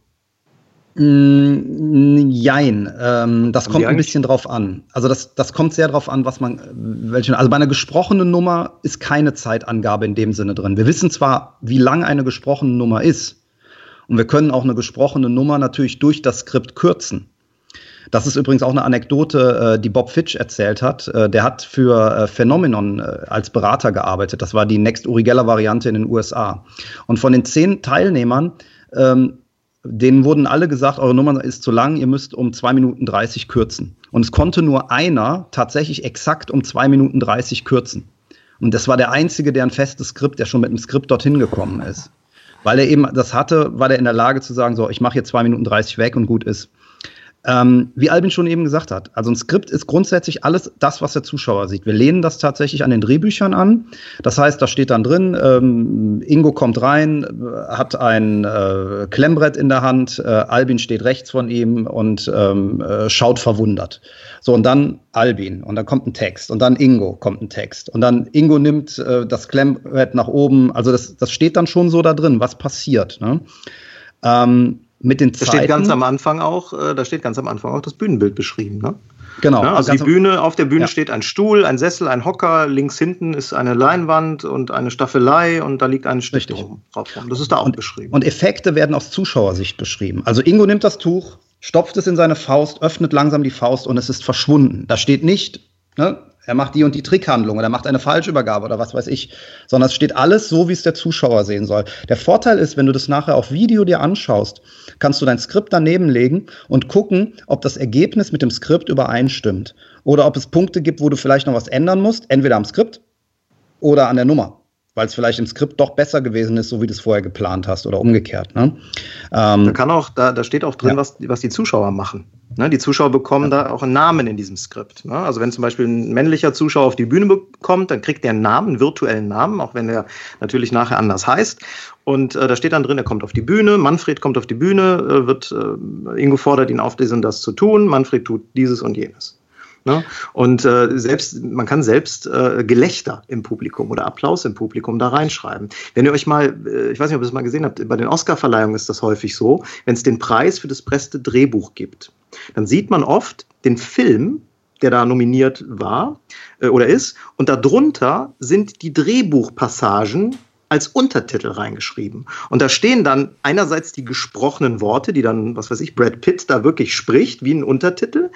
Mm, jein, ähm, das kommt ein bisschen drauf an. Also das, das kommt sehr drauf an, was man, welche, also bei einer gesprochenen Nummer ist keine Zeitangabe in dem Sinne drin. Wir wissen zwar, wie lang eine gesprochene Nummer ist, und wir können auch eine gesprochene Nummer natürlich durch das Skript kürzen. Das ist übrigens auch eine Anekdote, äh, die Bob Fitch erzählt hat. Äh, der hat für äh, Phenomenon als Berater gearbeitet. Das war die Next Uri Geller Variante in den USA. Und von den zehn Teilnehmern, ähm, denen wurden alle gesagt, eure Nummer ist zu lang, ihr müsst um zwei Minuten 30 kürzen. Und es konnte nur einer tatsächlich exakt um zwei Minuten 30 kürzen. Und das war der einzige, der ein festes Skript, der schon mit einem Skript dorthin gekommen ist weil er eben das hatte, war er in der Lage zu sagen, so, ich mache jetzt zwei Minuten 30 weg und gut ist. Ähm, wie Albin schon eben gesagt hat, also ein Skript ist grundsätzlich alles das, was der Zuschauer sieht. Wir lehnen das tatsächlich an den Drehbüchern an. Das heißt, da steht dann drin, ähm, Ingo kommt rein, hat ein äh, Klemmbrett in der Hand, äh, Albin steht rechts von ihm und ähm, äh, schaut verwundert. So, und dann Albin und dann kommt ein Text und dann Ingo kommt ein Text und dann Ingo nimmt äh, das Klemmbrett nach oben. Also das, das steht dann schon so da drin, was passiert. Ne? Ähm, mit den Zeiten. Da steht ganz am Anfang auch, äh, da steht ganz am Anfang auch das Bühnenbild beschrieben, ne? Genau. Ja, also die Bühne, auf der Bühne ja. steht ein Stuhl, ein Sessel, ein Hocker, links hinten ist eine Leinwand und eine Staffelei und da liegt ein Stift drauf. Das ist da auch und, beschrieben. Und Effekte werden aus Zuschauersicht beschrieben. Also Ingo nimmt das Tuch, stopft es in seine Faust, öffnet langsam die Faust und es ist verschwunden. Da steht nicht, ne, er macht die und die Trickhandlung oder macht eine Falschübergabe oder was weiß ich, sondern es steht alles so, wie es der Zuschauer sehen soll. Der Vorteil ist, wenn du das nachher auf Video dir anschaust, kannst du dein Skript daneben legen und gucken, ob das Ergebnis mit dem Skript übereinstimmt oder ob es Punkte gibt, wo du vielleicht noch was ändern musst, entweder am Skript oder an der Nummer weil es vielleicht im Skript doch besser gewesen ist, so wie du es vorher geplant hast oder umgekehrt. Ne? Ähm, da kann auch, da, da steht auch drin, ja. was, was die Zuschauer machen. Ne? Die Zuschauer bekommen ja. da auch einen Namen in diesem Skript. Ne? Also wenn zum Beispiel ein männlicher Zuschauer auf die Bühne bekommt, dann kriegt der einen Namen, einen virtuellen Namen, auch wenn er natürlich nachher anders heißt. Und äh, da steht dann drin, er kommt auf die Bühne, Manfred kommt auf die Bühne, äh, wird äh, Ingo fordert ihn auf, dies und das zu tun, Manfred tut dieses und jenes. Ne? Und äh, selbst, man kann selbst äh, Gelächter im Publikum oder Applaus im Publikum da reinschreiben. Wenn ihr euch mal, äh, ich weiß nicht, ob ihr es mal gesehen habt, bei den Oscar-Verleihungen ist das häufig so, wenn es den Preis für das beste Drehbuch gibt, dann sieht man oft den Film, der da nominiert war äh, oder ist, und darunter sind die Drehbuchpassagen als Untertitel reingeschrieben. Und da stehen dann einerseits die gesprochenen Worte, die dann, was weiß ich, Brad Pitt da wirklich spricht, wie ein Untertitel.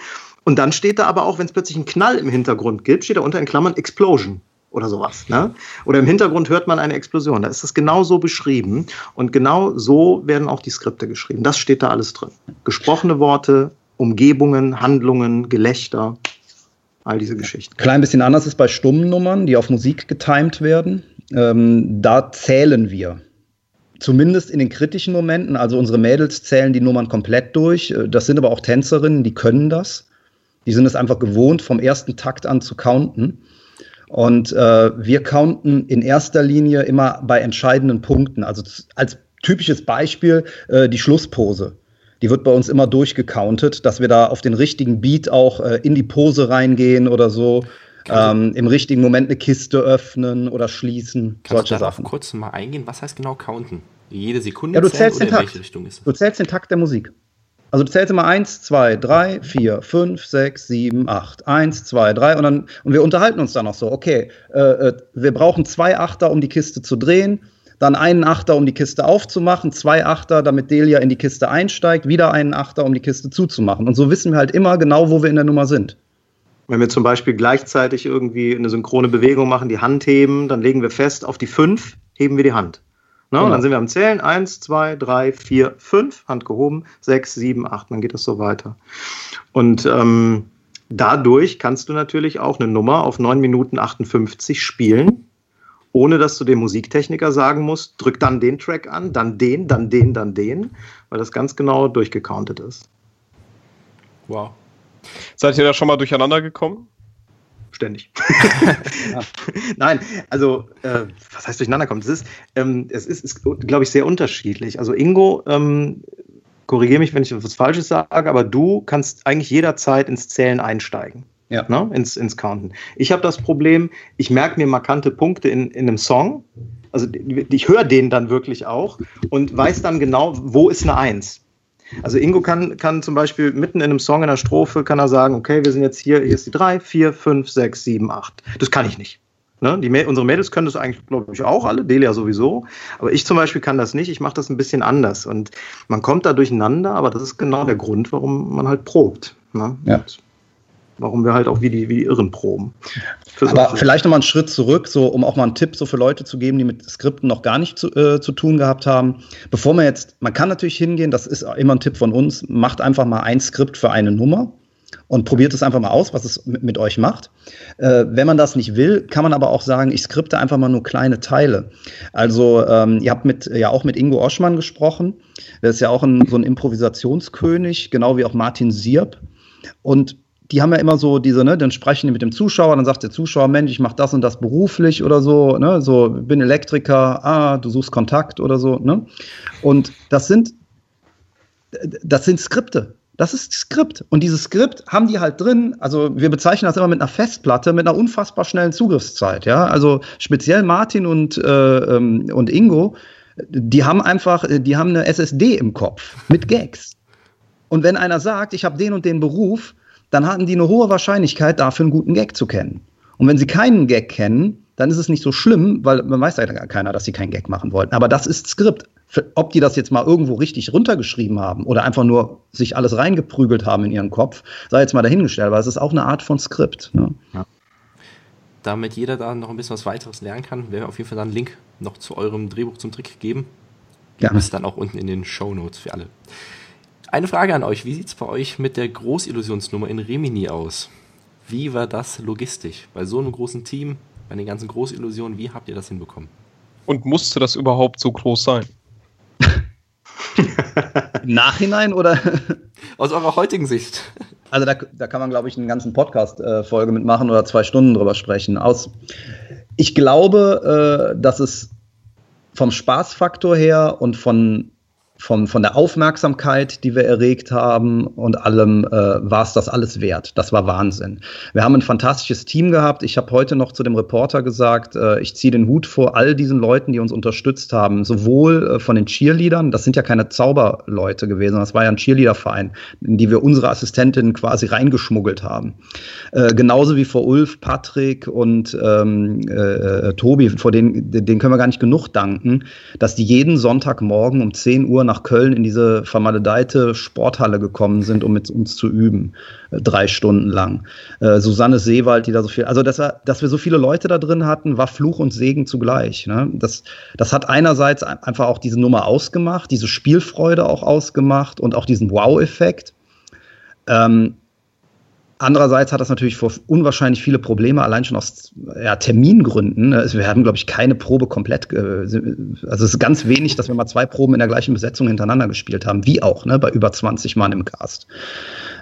Und dann steht da aber auch, wenn es plötzlich einen Knall im Hintergrund gibt, steht da unter in Klammern Explosion oder sowas. Ne? Oder im Hintergrund hört man eine Explosion. Da ist das genau so beschrieben. Und genau so werden auch die Skripte geschrieben. Das steht da alles drin. Gesprochene Worte, Umgebungen, Handlungen, Gelächter, all diese Geschichten. Klein bisschen anders ist bei stummen Nummern, die auf Musik getimt werden. Ähm, da zählen wir zumindest in den kritischen Momenten, also unsere Mädels zählen die Nummern komplett durch. Das sind aber auch Tänzerinnen, die können das. Die sind es einfach gewohnt, vom ersten Takt an zu counten. Und äh, wir counten in erster Linie immer bei entscheidenden Punkten. Also als typisches Beispiel äh, die Schlusspose. Die wird bei uns immer durchgecountet, dass wir da auf den richtigen Beat auch äh, in die Pose reingehen oder so. Ähm, Im richtigen Moment eine Kiste öffnen oder schließen. Kannst solche du Sachen. kurz mal eingehen? Was heißt genau counten? Jede Sekunde ja, du zählst den Takt. Du zählst den Takt der Musik. Also du zählst immer 1, 2, 3, 4, 5, 6, 7, 8. 1, 2, 3 und dann und wir unterhalten uns dann noch so, okay, äh, äh, wir brauchen zwei Achter, um die Kiste zu drehen, dann einen Achter, um die Kiste aufzumachen, zwei Achter, damit Delia in die Kiste einsteigt, wieder einen Achter, um die Kiste zuzumachen. Und so wissen wir halt immer genau, wo wir in der Nummer sind. Wenn wir zum Beispiel gleichzeitig irgendwie eine synchrone Bewegung machen, die Hand heben, dann legen wir fest, auf die 5 heben wir die Hand. Ne? Genau. Und dann sind wir am Zählen. Eins, zwei, drei, vier, fünf. Hand gehoben. Sechs, sieben, acht. Dann geht das so weiter. Und ähm, dadurch kannst du natürlich auch eine Nummer auf 9 Minuten 58 spielen, ohne dass du dem Musiktechniker sagen musst, drück dann den Track an, dann den, dann den, dann den, weil das ganz genau durchgecountet ist. Wow. Seid ihr da schon mal durcheinander gekommen? ständig. Nein, also äh, was heißt durcheinander kommt? Es ist, ähm, es ist, ist glaube ich, sehr unterschiedlich. Also Ingo, ähm, korrigiere mich, wenn ich etwas Falsches sage, aber du kannst eigentlich jederzeit ins Zählen einsteigen. Ja. Ne? Ins, ins Counten. Ich habe das Problem, ich merke mir markante Punkte in, in einem Song. Also ich höre den dann wirklich auch und weiß dann genau, wo ist eine Eins. Also Ingo kann, kann zum Beispiel mitten in einem Song, in einer Strophe, kann er sagen, okay, wir sind jetzt hier, hier ist die 3, 4, 5, 6, 7, 8. Das kann ich nicht. Ne? Die, unsere Mädels können das eigentlich, glaube ich, auch alle, Delia sowieso. Aber ich zum Beispiel kann das nicht. Ich mache das ein bisschen anders. Und man kommt da durcheinander, aber das ist genau der Grund, warum man halt probt. Ne? Ja. Und warum wir halt auch wie die, wie die Irren proben. Aber vielleicht nochmal einen Schritt zurück, so um auch mal einen Tipp so für Leute zu geben, die mit Skripten noch gar nicht zu, äh, zu tun gehabt haben. Bevor man jetzt, man kann natürlich hingehen, das ist immer ein Tipp von uns, macht einfach mal ein Skript für eine Nummer und probiert es einfach mal aus, was es mit, mit euch macht. Äh, wenn man das nicht will, kann man aber auch sagen, ich skripte einfach mal nur kleine Teile. Also ähm, ihr habt mit, ja auch mit Ingo Oschmann gesprochen. Der ist ja auch ein, so ein Improvisationskönig, genau wie auch Martin Sierp. Und die haben ja immer so diese, ne, dann sprechen die mit dem Zuschauer, dann sagt der Zuschauer, Mensch, ich mache das und das beruflich oder so, ne, so bin Elektriker, ah, du suchst Kontakt oder so, ne? Und das sind das sind Skripte. Das ist Skript. Und dieses Skript haben die halt drin. Also wir bezeichnen das immer mit einer Festplatte, mit einer unfassbar schnellen Zugriffszeit. Ja, also speziell Martin und, äh, ähm, und Ingo, die haben einfach, die haben eine SSD im Kopf mit Gags. Und wenn einer sagt, ich habe den und den Beruf, dann hatten die eine hohe Wahrscheinlichkeit, dafür einen guten Gag zu kennen. Und wenn sie keinen Gag kennen, dann ist es nicht so schlimm, weil man weiß ja gar keiner, dass sie keinen Gag machen wollten. Aber das ist Skript. Ob die das jetzt mal irgendwo richtig runtergeschrieben haben oder einfach nur sich alles reingeprügelt haben in ihren Kopf, sei jetzt mal dahingestellt, weil es ist auch eine Art von Skript. Ne? Ja. damit jeder da noch ein bisschen was weiteres lernen kann, werden wir auf jeden Fall dann einen Link noch zu eurem Drehbuch zum Trick geben. Ja. Das ist dann auch unten in den Show Notes für alle. Eine Frage an euch. Wie sieht es bei euch mit der Großillusionsnummer in Rimini aus? Wie war das logistisch? Bei so einem großen Team, bei den ganzen Großillusionen, wie habt ihr das hinbekommen? Und musste das überhaupt so groß sein? Im Nachhinein oder? Aus eurer heutigen Sicht. Also da, da kann man, glaube ich, einen ganzen Podcast-Folge äh, mitmachen oder zwei Stunden drüber sprechen. Aus, ich glaube, äh, dass es vom Spaßfaktor her und von von, von der Aufmerksamkeit, die wir erregt haben und allem, äh, war es das alles wert. Das war Wahnsinn. Wir haben ein fantastisches Team gehabt. Ich habe heute noch zu dem Reporter gesagt, äh, ich ziehe den Hut vor all diesen Leuten, die uns unterstützt haben. Sowohl äh, von den Cheerleadern, das sind ja keine Zauberleute gewesen, das war ja ein Cheerleaderverein, in die wir unsere Assistentin quasi reingeschmuggelt haben. Äh, genauso wie vor Ulf, Patrick und ähm, äh, Tobi, vor denen, denen können wir gar nicht genug danken, dass die jeden Sonntagmorgen um 10 Uhr nach nach Köln in diese vermaledeite Sporthalle gekommen sind, um mit uns zu üben, äh, drei Stunden lang. Äh, Susanne Seewald, die da so viel, also dass, er, dass wir so viele Leute da drin hatten, war Fluch und Segen zugleich. Ne? Das, das hat einerseits einfach auch diese Nummer ausgemacht, diese Spielfreude auch ausgemacht und auch diesen Wow-Effekt. Ähm, Andererseits hat das natürlich vor unwahrscheinlich viele Probleme, allein schon aus ja, Termingründen. Also wir haben, glaube ich, keine Probe komplett. Also es ist ganz wenig, dass wir mal zwei Proben in der gleichen Besetzung hintereinander gespielt haben, wie auch ne, bei über 20 Mann im Cast.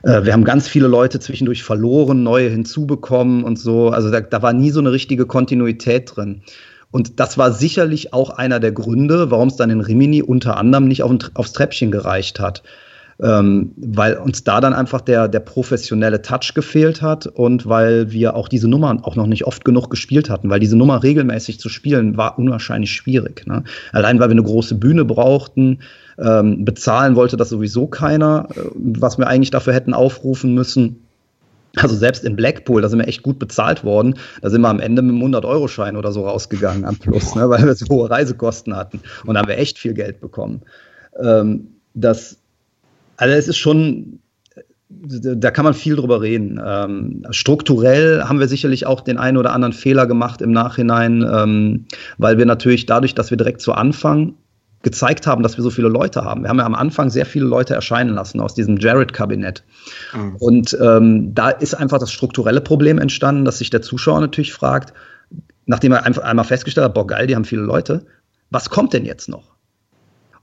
Äh, wir haben ganz viele Leute zwischendurch verloren, neue hinzubekommen und so. Also da, da war nie so eine richtige Kontinuität drin. Und das war sicherlich auch einer der Gründe, warum es dann in Rimini unter anderem nicht auf, aufs Treppchen gereicht hat ähm, weil uns da dann einfach der, der professionelle Touch gefehlt hat und weil wir auch diese Nummer auch noch nicht oft genug gespielt hatten, weil diese Nummer regelmäßig zu spielen war unwahrscheinlich schwierig. Ne? Allein weil wir eine große Bühne brauchten, ähm, bezahlen wollte das sowieso keiner, äh, was wir eigentlich dafür hätten aufrufen müssen. Also selbst in Blackpool, da sind wir echt gut bezahlt worden. Da sind wir am Ende mit einem 100-Euro-Schein oder so rausgegangen am Plus, ne, weil wir so hohe Reisekosten hatten. Und da haben wir echt viel Geld bekommen. Ähm, das also es ist schon, da kann man viel drüber reden. Ähm, strukturell haben wir sicherlich auch den einen oder anderen Fehler gemacht im Nachhinein, ähm, weil wir natürlich dadurch, dass wir direkt zu Anfang gezeigt haben, dass wir so viele Leute haben. Wir haben ja am Anfang sehr viele Leute erscheinen lassen aus diesem Jared-Kabinett. Mhm. Und ähm, da ist einfach das strukturelle Problem entstanden, dass sich der Zuschauer natürlich fragt, nachdem er einfach einmal festgestellt hat, boah, geil, die haben viele Leute, was kommt denn jetzt noch?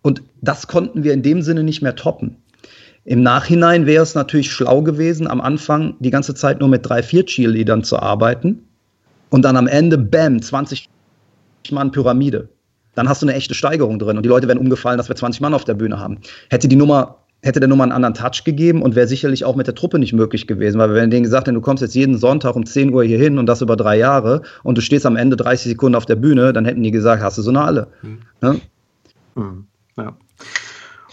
Und das konnten wir in dem Sinne nicht mehr toppen. Im Nachhinein wäre es natürlich schlau gewesen, am Anfang die ganze Zeit nur mit drei, vier Cheerleadern zu arbeiten und dann am Ende, bam, 20 Mann Pyramide. Dann hast du eine echte Steigerung drin und die Leute werden umgefallen, dass wir 20 Mann auf der Bühne haben. Hätte die Nummer hätte der Nummer einen anderen Touch gegeben und wäre sicherlich auch mit der Truppe nicht möglich gewesen, weil wenn denen gesagt hätten, du kommst jetzt jeden Sonntag um 10 Uhr hier hin und das über drei Jahre und du stehst am Ende 30 Sekunden auf der Bühne, dann hätten die gesagt, hast du so eine alle. Mhm. Ne? Mhm. Ja.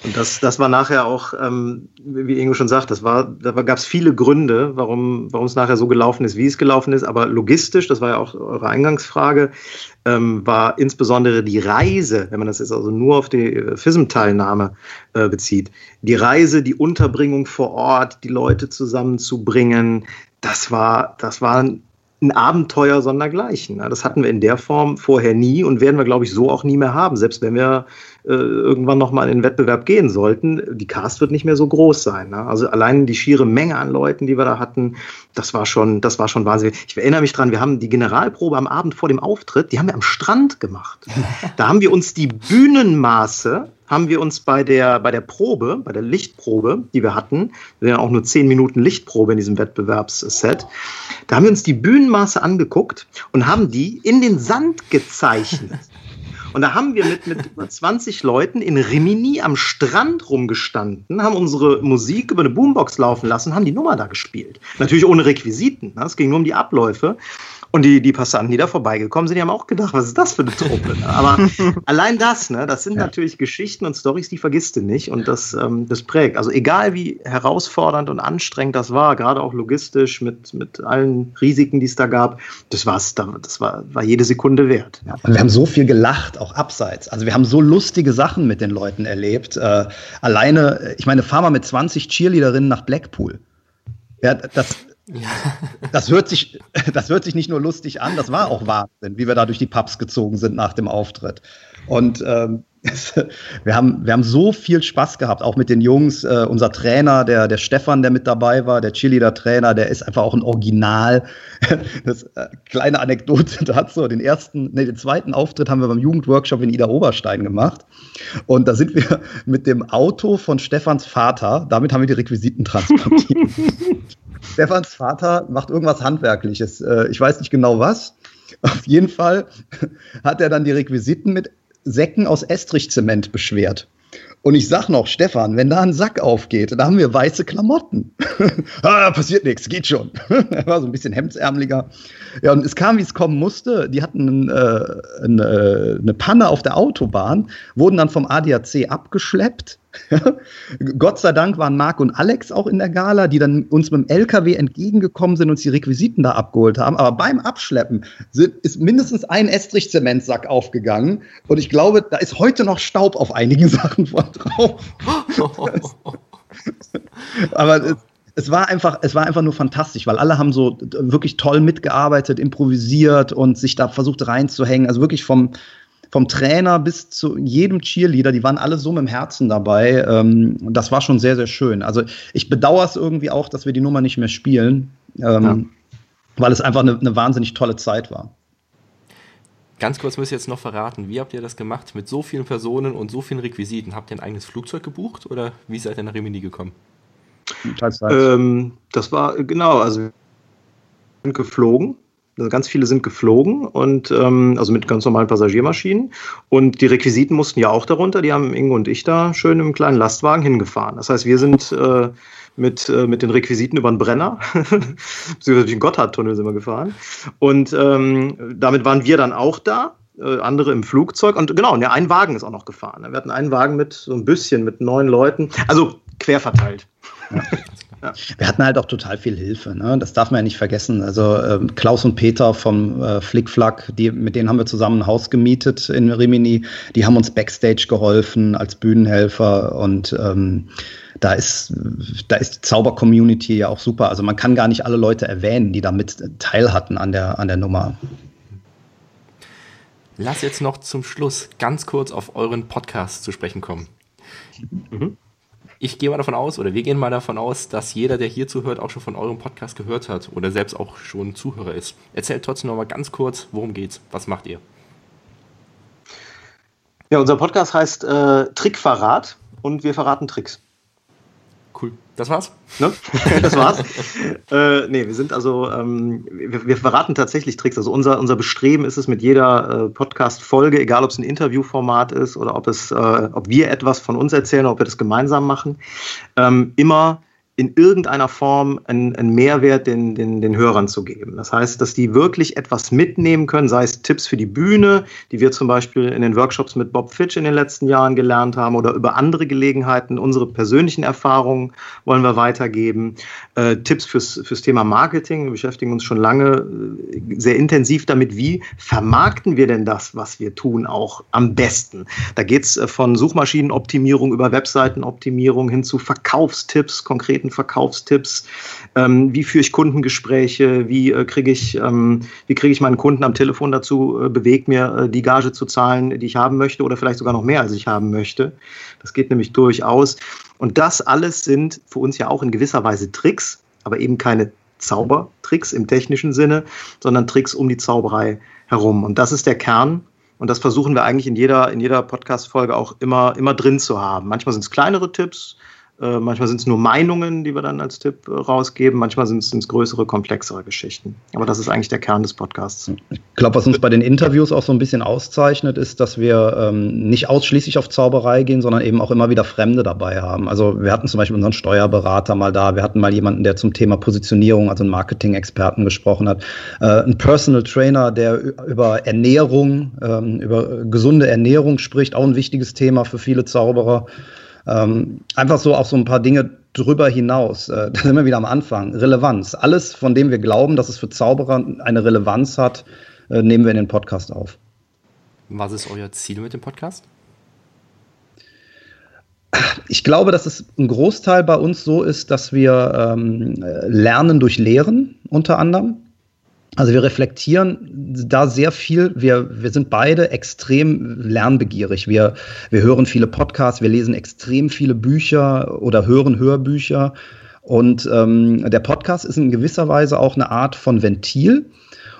Und das, das war nachher auch, ähm, wie Ingo schon sagt, das war, da gab es viele Gründe, warum, es nachher so gelaufen ist, wie es gelaufen ist. Aber logistisch, das war ja auch eure Eingangsfrage, ähm, war insbesondere die Reise, wenn man das jetzt also nur auf die äh, FISM-Teilnahme äh, bezieht, die Reise, die Unterbringung vor Ort, die Leute zusammenzubringen, das war, das war ein Abenteuer sondergleichen. Das hatten wir in der Form vorher nie und werden wir, glaube ich, so auch nie mehr haben, selbst wenn wir äh, irgendwann nochmal in den Wettbewerb gehen sollten, die Cast wird nicht mehr so groß sein. Ne? Also allein die schiere Menge an Leuten, die wir da hatten, das war schon, das war schon wahnsinnig. Ich erinnere mich dran, wir haben die Generalprobe am Abend vor dem Auftritt, die haben wir am Strand gemacht. Da haben wir uns die Bühnenmaße haben wir uns bei der, bei der Probe, bei der Lichtprobe, die wir hatten, wir hatten auch nur zehn Minuten Lichtprobe in diesem Wettbewerbsset, da haben wir uns die Bühnenmaße angeguckt und haben die in den Sand gezeichnet. Und da haben wir mit, mit 20 Leuten in Rimini am Strand rumgestanden, haben unsere Musik über eine Boombox laufen lassen, haben die Nummer da gespielt. Natürlich ohne Requisiten. Ne? Es ging nur um die Abläufe. Und die, die Passanten, die da vorbeigekommen sind, die haben auch gedacht, was ist das für eine Truppe? Ne? Aber allein das, ne, das sind ja. natürlich Geschichten und Stories, die vergisst du nicht und das, ähm, das prägt. Also egal wie herausfordernd und anstrengend das war, gerade auch logistisch mit, mit allen Risiken, die es da gab, das, war's, das war, war jede Sekunde wert. Ja. wir haben so viel gelacht, auch abseits. Also wir haben so lustige Sachen mit den Leuten erlebt. Äh, alleine, ich meine, fahr mal mit 20 Cheerleaderinnen nach Blackpool. Ja, das, Ja. Das, hört sich, das hört sich nicht nur lustig an, das war auch Wahnsinn, wie wir da durch die Pubs gezogen sind nach dem Auftritt. Und ähm, wir, haben, wir haben so viel Spaß gehabt, auch mit den Jungs. Äh, unser Trainer, der, der Stefan, der mit dabei war, der Cheerleader-Trainer, der ist einfach auch ein Original. Das äh, kleine Anekdote dazu. Den ersten, nee, den zweiten Auftritt haben wir beim Jugendworkshop in Ida Oberstein gemacht. Und da sind wir mit dem Auto von Stefans Vater, damit haben wir die Requisiten transportiert. Stefans Vater macht irgendwas Handwerkliches. Äh, ich weiß nicht genau was. Auf jeden Fall hat er dann die Requisiten mit Säcken aus Estrichzement beschwert. Und ich sag noch, Stefan, wenn da ein Sack aufgeht, da haben wir weiße Klamotten. ah, passiert nichts, geht schon. er war so ein bisschen hemdsärmeliger. Ja, und es kam, wie es kommen musste. Die hatten äh, eine, eine Panne auf der Autobahn, wurden dann vom ADAC abgeschleppt Gott sei Dank waren Marc und Alex auch in der Gala, die dann uns mit dem LKW entgegengekommen sind und uns die Requisiten da abgeholt haben. Aber beim Abschleppen sind, ist mindestens ein Estrich-Zementsack aufgegangen. Und ich glaube, da ist heute noch Staub auf einigen Sachen von drauf. Aber es, es war einfach, es war einfach nur fantastisch, weil alle haben so wirklich toll mitgearbeitet, improvisiert und sich da versucht reinzuhängen. Also wirklich vom, vom Trainer bis zu jedem Cheerleader, die waren alle so mit dem Herzen dabei. Ähm, das war schon sehr, sehr schön. Also ich bedauere es irgendwie auch, dass wir die Nummer nicht mehr spielen, ähm, ja. weil es einfach eine, eine wahnsinnig tolle Zeit war. Ganz kurz müsst ihr jetzt noch verraten, wie habt ihr das gemacht mit so vielen Personen und so vielen Requisiten? Habt ihr ein eigenes Flugzeug gebucht oder wie seid ihr nach Rimini gekommen? Teils. Ähm, das war genau, also wir sind geflogen also ganz viele sind geflogen und ähm, also mit ganz normalen Passagiermaschinen. Und die Requisiten mussten ja auch darunter. Die haben Ingo und ich da schön im kleinen Lastwagen hingefahren. Das heißt, wir sind äh, mit, äh, mit den Requisiten über den Brenner, beziehungsweise durch den Gotthardtunnel sind wir gefahren. Und ähm, damit waren wir dann auch da. Äh, andere im Flugzeug und genau, ja, ein Wagen ist auch noch gefahren. Wir hatten einen Wagen mit so ein bisschen mit neun Leuten, also quer verteilt. Ja. Ja. Wir hatten halt auch total viel Hilfe, ne? das darf man ja nicht vergessen. Also äh, Klaus und Peter vom äh, Flickflack, die, mit denen haben wir zusammen ein Haus gemietet in Rimini. Die haben uns Backstage geholfen als Bühnenhelfer und ähm, da ist, da ist die Zauber-Community ja auch super. Also man kann gar nicht alle Leute erwähnen, die damit teil hatten an der, an der Nummer. Lass jetzt noch zum Schluss ganz kurz auf euren Podcast zu sprechen kommen. Mhm ich gehe mal davon aus, oder wir gehen mal davon aus, dass jeder, der hier zuhört, auch schon von eurem Podcast gehört hat oder selbst auch schon Zuhörer ist. Erzählt trotzdem noch mal ganz kurz, worum geht's? Was macht ihr? Ja, unser Podcast heißt äh, Trickverrat und wir verraten Tricks. Cool. Das war's? Ne? Das war's. äh, nee, wir sind also, ähm, wir, wir, verraten tatsächlich Tricks. Also unser, unser Bestreben ist es mit jeder äh, Podcast-Folge, egal ob es ein Interviewformat ist oder ob es, äh, ob wir etwas von uns erzählen oder ob wir das gemeinsam machen, ähm, immer in irgendeiner Form einen, einen Mehrwert den, den, den Hörern zu geben. Das heißt, dass die wirklich etwas mitnehmen können, sei es Tipps für die Bühne, die wir zum Beispiel in den Workshops mit Bob Fitch in den letzten Jahren gelernt haben, oder über andere Gelegenheiten. Unsere persönlichen Erfahrungen wollen wir weitergeben. Äh, Tipps fürs, fürs Thema Marketing. Wir beschäftigen uns schon lange äh, sehr intensiv damit, wie vermarkten wir denn das, was wir tun, auch am besten. Da geht es äh, von Suchmaschinenoptimierung über Webseitenoptimierung hin zu Verkaufstipps, konkreten konkreten Verkaufstipps. Ähm, wie führe ich Kundengespräche? Wie äh, kriege ich, ähm, wie ich meinen Kunden am Telefon dazu äh, bewegt, mir äh, die Gage zu zahlen, die ich haben möchte oder vielleicht sogar noch mehr, als ich haben möchte? Das geht nämlich durchaus. Und das alles sind für uns ja auch in gewisser Weise Tricks, aber eben keine Zaubertricks im technischen Sinne, sondern Tricks um die Zauberei herum. Und das ist der Kern. Und das versuchen wir eigentlich in jeder, in jeder Podcast-Folge auch immer, immer drin zu haben. Manchmal sind es kleinere Tipps, äh, manchmal sind es nur Meinungen, die wir dann als Tipp äh, rausgeben. Manchmal sind es größere, komplexere Geschichten. Aber das ist eigentlich der Kern des Podcasts. Ich glaube, was uns bei den Interviews auch so ein bisschen auszeichnet, ist, dass wir ähm, nicht ausschließlich auf Zauberei gehen, sondern eben auch immer wieder Fremde dabei haben. Also wir hatten zum Beispiel unseren Steuerberater mal da. Wir hatten mal jemanden, der zum Thema Positionierung, also einen Marketing-Experten gesprochen hat. Äh, ein Personal Trainer, der über Ernährung, ähm, über gesunde Ernährung spricht. Auch ein wichtiges Thema für viele Zauberer. Ähm, einfach so auch so ein paar Dinge drüber hinaus. Äh, da sind wir wieder am Anfang. Relevanz. Alles, von dem wir glauben, dass es für Zauberer eine Relevanz hat, äh, nehmen wir in den Podcast auf. Was ist euer Ziel mit dem Podcast? Ich glaube, dass es ein Großteil bei uns so ist, dass wir ähm, lernen durch Lehren unter anderem. Also wir reflektieren da sehr viel. Wir, wir sind beide extrem lernbegierig. Wir, wir hören viele Podcasts, wir lesen extrem viele Bücher oder hören Hörbücher. Und ähm, der Podcast ist in gewisser Weise auch eine Art von Ventil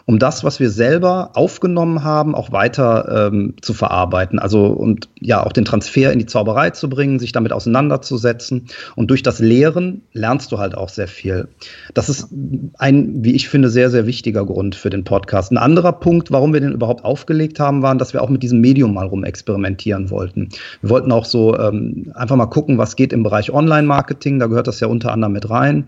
um das, was wir selber aufgenommen haben, auch weiter ähm, zu verarbeiten. Also und ja, auch den Transfer in die Zauberei zu bringen, sich damit auseinanderzusetzen. Und durch das Lehren lernst du halt auch sehr viel. Das ist ein, wie ich finde, sehr, sehr wichtiger Grund für den Podcast. Ein anderer Punkt, warum wir den überhaupt aufgelegt haben, war, dass wir auch mit diesem Medium mal rumexperimentieren wollten. Wir wollten auch so ähm, einfach mal gucken, was geht im Bereich Online-Marketing. Da gehört das ja unter anderem mit rein.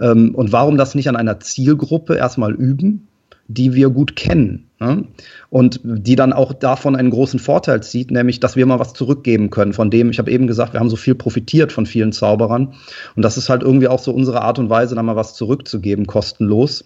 Ähm, und warum das nicht an einer Zielgruppe erstmal üben, die wir gut kennen. Ne? Und die dann auch davon einen großen Vorteil zieht, nämlich, dass wir mal was zurückgeben können. Von dem, ich habe eben gesagt, wir haben so viel profitiert von vielen Zauberern. Und das ist halt irgendwie auch so unsere Art und Weise, dann mal was zurückzugeben, kostenlos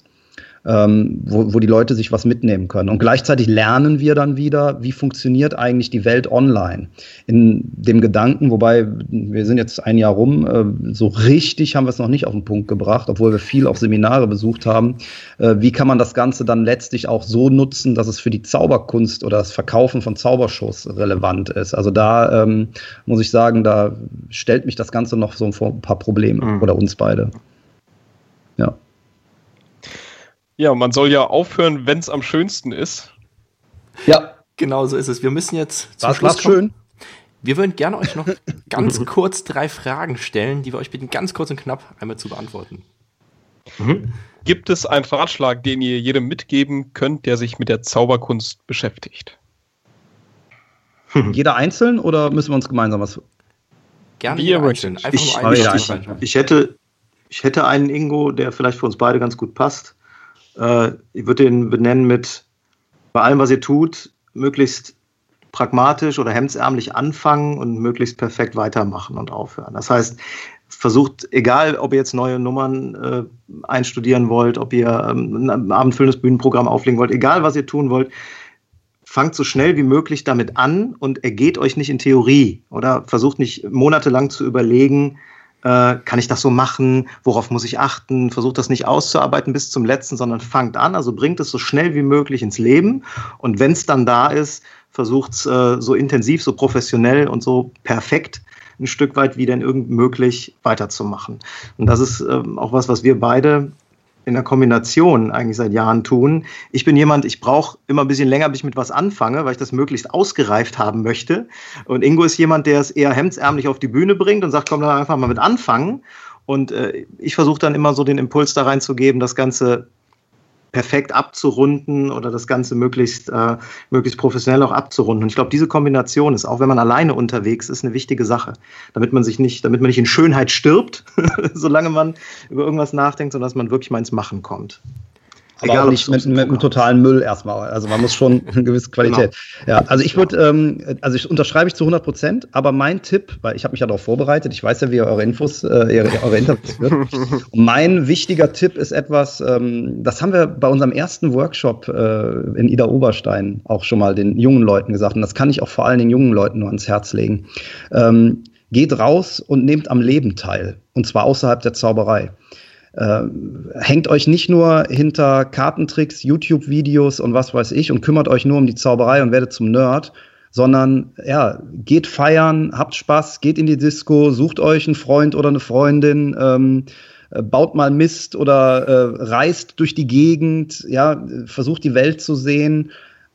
ähm, wo, wo die Leute sich was mitnehmen können. Und gleichzeitig lernen wir dann wieder, wie funktioniert eigentlich die Welt online. In dem Gedanken, wobei wir sind jetzt ein Jahr rum, äh, so richtig haben wir es noch nicht auf den Punkt gebracht, obwohl wir viel auf Seminare besucht haben. Äh, wie kann man das Ganze dann letztlich auch so nutzen, dass es für die Zauberkunst oder das Verkaufen von Zaubershows relevant ist? Also da ähm, muss ich sagen, da stellt mich das Ganze noch so vor ein paar Probleme mhm. oder uns beide. Ja. Ja, man soll ja aufhören, wenn es am schönsten ist. Ja. Genau so ist es. Wir müssen jetzt zum Schluss kommen. schön. Wir würden gerne euch noch ganz kurz drei Fragen stellen, die wir euch bitten, ganz kurz und knapp einmal zu beantworten. Mhm. Gibt es einen Ratschlag, den ihr jedem mitgeben könnt, der sich mit der Zauberkunst beschäftigt? Jeder einzeln oder müssen wir uns gemeinsam was? Gerne jeder einzeln. Einfach ich, nur einen ich, ich, hätte, ich hätte einen Ingo, der vielleicht für uns beide ganz gut passt. Äh, ich würde den benennen mit, bei allem, was ihr tut, möglichst pragmatisch oder hemdsärmlich anfangen und möglichst perfekt weitermachen und aufhören. Das heißt, versucht, egal ob ihr jetzt neue Nummern äh, einstudieren wollt, ob ihr ähm, ein abendfüllendes Bühnenprogramm auflegen wollt, egal was ihr tun wollt, fangt so schnell wie möglich damit an und ergeht euch nicht in Theorie oder versucht nicht monatelang zu überlegen, äh, kann ich das so machen? Worauf muss ich achten? Versucht das nicht auszuarbeiten bis zum letzten, sondern fangt an, also bringt es so schnell wie möglich ins Leben. Und wenn es dann da ist, versucht es äh, so intensiv, so professionell und so perfekt ein Stück weit wie denn irgend möglich weiterzumachen. Und das ist ähm, auch was, was wir beide in der Kombination eigentlich seit Jahren tun. Ich bin jemand, ich brauche immer ein bisschen länger, bis ich mit was anfange, weil ich das möglichst ausgereift haben möchte. Und Ingo ist jemand, der es eher hemdsärmlich auf die Bühne bringt und sagt, komm, dann einfach mal mit anfangen. Und äh, ich versuche dann immer so den Impuls da reinzugeben, das Ganze perfekt abzurunden oder das Ganze möglichst, äh, möglichst professionell auch abzurunden. Und ich glaube, diese Kombination ist, auch wenn man alleine unterwegs ist, eine wichtige Sache. Damit man sich nicht, damit man nicht in Schönheit stirbt, solange man über irgendwas nachdenkt, sondern dass man wirklich mal ins Machen kommt. Aber Egal, nicht mit, mit einem totalen Müll erstmal. Also man muss schon eine gewisse Qualität. Genau. Ja, also ich würde, ähm, also ich unterschreibe ich zu 100 Prozent, aber mein Tipp, weil ich habe mich ja darauf vorbereitet, ich weiß ja, wie ihr eure Infos, äh, eure Interviews wird. Und mein wichtiger Tipp ist etwas, ähm, das haben wir bei unserem ersten Workshop äh, in Ida Oberstein auch schon mal den jungen Leuten gesagt. Und das kann ich auch vor allen den jungen Leuten nur ans Herz legen. Ähm, geht raus und nehmt am Leben teil. Und zwar außerhalb der Zauberei. Äh, hängt euch nicht nur hinter Kartentricks, YouTube-Videos und was weiß ich und kümmert euch nur um die Zauberei und werdet zum Nerd, sondern ja, geht feiern, habt Spaß, geht in die Disco, sucht euch einen Freund oder eine Freundin, ähm, äh, baut mal Mist oder äh, reist durch die Gegend, ja, versucht die Welt zu sehen.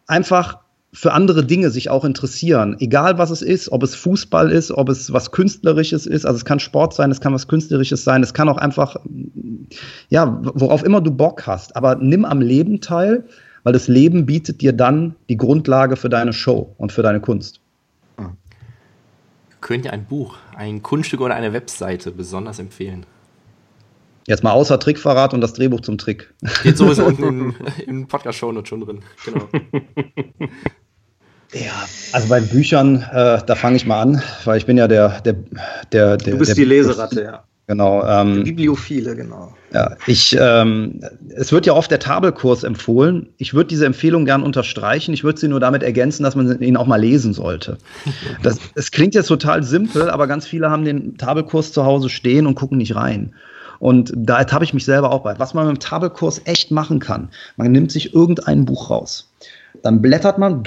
Einfach für andere Dinge sich auch interessieren, egal was es ist, ob es Fußball ist, ob es was Künstlerisches ist, also es kann Sport sein, es kann was Künstlerisches sein, es kann auch einfach, ja, worauf immer du Bock hast, aber nimm am Leben teil, weil das Leben bietet dir dann die Grundlage für deine Show und für deine Kunst. Könnt ihr ein Buch, ein Kunststück oder eine Webseite besonders empfehlen? Jetzt mal außer Trickverrat und das Drehbuch zum Trick. Steht sowieso unten im, im Podcast-Show schon drin. Genau. Ja, also bei Büchern, äh, da fange ich mal an, weil ich bin ja der, der, der, der Du bist der, die Leseratte, ja. Genau. Ähm, Bibliophile, genau. Ja, ich, ähm, es wird ja oft der Tabelkurs empfohlen. Ich würde diese Empfehlung gern unterstreichen. Ich würde sie nur damit ergänzen, dass man ihn auch mal lesen sollte. Das, es klingt jetzt total simpel, aber ganz viele haben den Tabelkurs zu Hause stehen und gucken nicht rein. Und da ertappe ich mich selber auch bei. Was man mit dem Tabelkurs echt machen kann, man nimmt sich irgendein Buch raus. Dann blättert man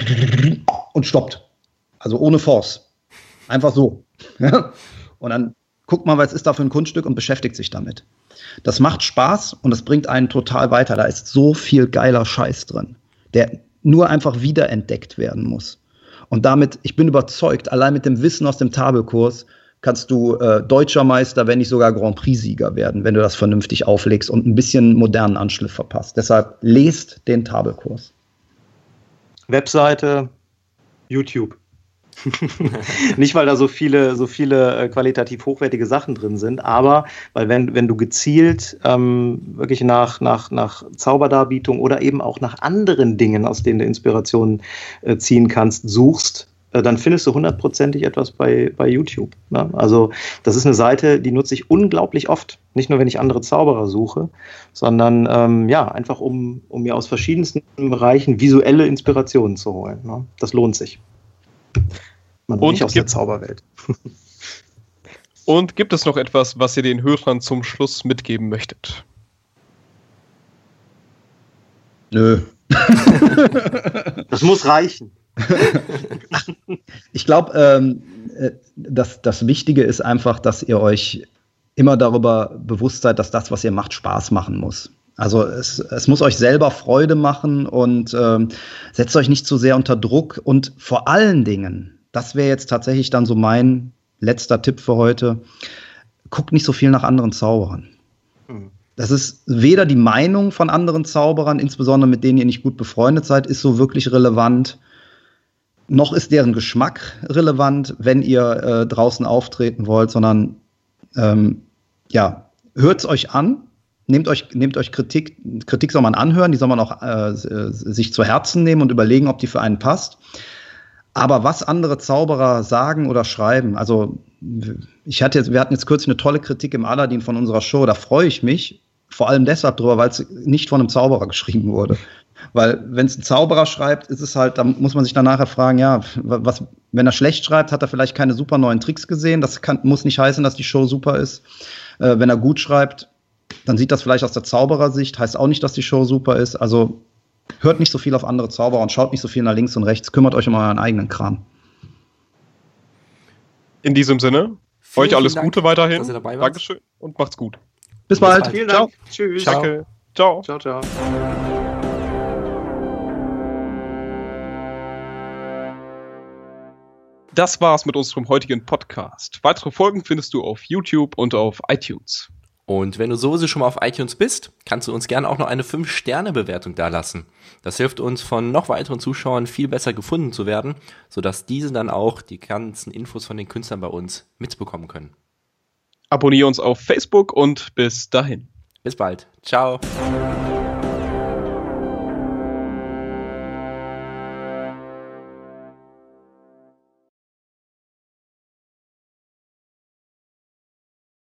und stoppt. Also ohne Force. Einfach so. und dann guckt man, was ist da für ein Kunststück und beschäftigt sich damit. Das macht Spaß und das bringt einen total weiter. Da ist so viel geiler Scheiß drin, der nur einfach wiederentdeckt werden muss. Und damit, ich bin überzeugt, allein mit dem Wissen aus dem Tabelkurs kannst du äh, deutscher Meister, wenn nicht sogar Grand Prix-Sieger werden, wenn du das vernünftig auflegst und ein bisschen modernen Anschliff verpasst. Deshalb lest den Tabelkurs. Webseite, YouTube. nicht, weil da so viele, so viele äh, qualitativ hochwertige Sachen drin sind, aber weil wenn, wenn du gezielt ähm, wirklich nach, nach, nach Zauberdarbietung oder eben auch nach anderen Dingen, aus denen du Inspiration äh, ziehen kannst, suchst, dann findest du hundertprozentig etwas bei, bei YouTube. Ne? Also das ist eine Seite, die nutze ich unglaublich oft. Nicht nur, wenn ich andere Zauberer suche, sondern ähm, ja, einfach um, um mir aus verschiedensten Bereichen visuelle Inspirationen zu holen. Ne? Das lohnt sich. Man und nicht aus der Zauberwelt. und gibt es noch etwas, was ihr den Hörern zum Schluss mitgeben möchtet? Nö. das muss reichen. ich glaube, ähm, äh, das, das Wichtige ist einfach, dass ihr euch immer darüber bewusst seid, dass das, was ihr macht, Spaß machen muss. Also es, es muss euch selber Freude machen und ähm, setzt euch nicht zu sehr unter Druck und vor allen Dingen, das wäre jetzt tatsächlich dann so mein letzter Tipp für heute. Guckt nicht so viel nach anderen Zauberern. Das ist weder die Meinung von anderen Zauberern, insbesondere mit denen ihr nicht gut befreundet seid, ist so wirklich relevant, noch ist deren Geschmack relevant, wenn ihr äh, draußen auftreten wollt, sondern ähm, ja, hört es euch an, nehmt euch, nehmt euch Kritik, Kritik soll man anhören, die soll man auch äh, sich zu Herzen nehmen und überlegen, ob die für einen passt. Aber was andere Zauberer sagen oder schreiben, also ich hatte jetzt, wir hatten jetzt kürzlich eine tolle Kritik im Aladdin von unserer Show, da freue ich mich vor allem deshalb drüber, weil es nicht von einem Zauberer geschrieben wurde. Weil wenn es ein Zauberer schreibt, ist es halt, da muss man sich dann nachher fragen, ja, was, wenn er schlecht schreibt, hat er vielleicht keine super neuen Tricks gesehen. Das kann, muss nicht heißen, dass die Show super ist. Äh, wenn er gut schreibt, dann sieht das vielleicht aus der Zauberersicht, heißt auch nicht, dass die Show super ist. Also hört nicht so viel auf andere Zauberer und schaut nicht so viel nach links und rechts. Kümmert euch um euren eigenen Kram. In diesem Sinne, vielen, euch alles Dank, Gute weiterhin. Dankeschön und macht's gut. Bis, Bis bald. bald. Vielen Dank. Ciao. Tschüss. Ciao. Danke. Ciao. Ciao, ciao. Das war's mit unserem heutigen Podcast. Weitere Folgen findest du auf YouTube und auf iTunes. Und wenn du sowieso schon mal auf iTunes bist, kannst du uns gerne auch noch eine 5-Sterne-Bewertung dalassen. Das hilft uns von noch weiteren Zuschauern viel besser gefunden zu werden, sodass diese dann auch die ganzen Infos von den Künstlern bei uns mitbekommen können. Abonniere uns auf Facebook und bis dahin. Bis bald. Ciao.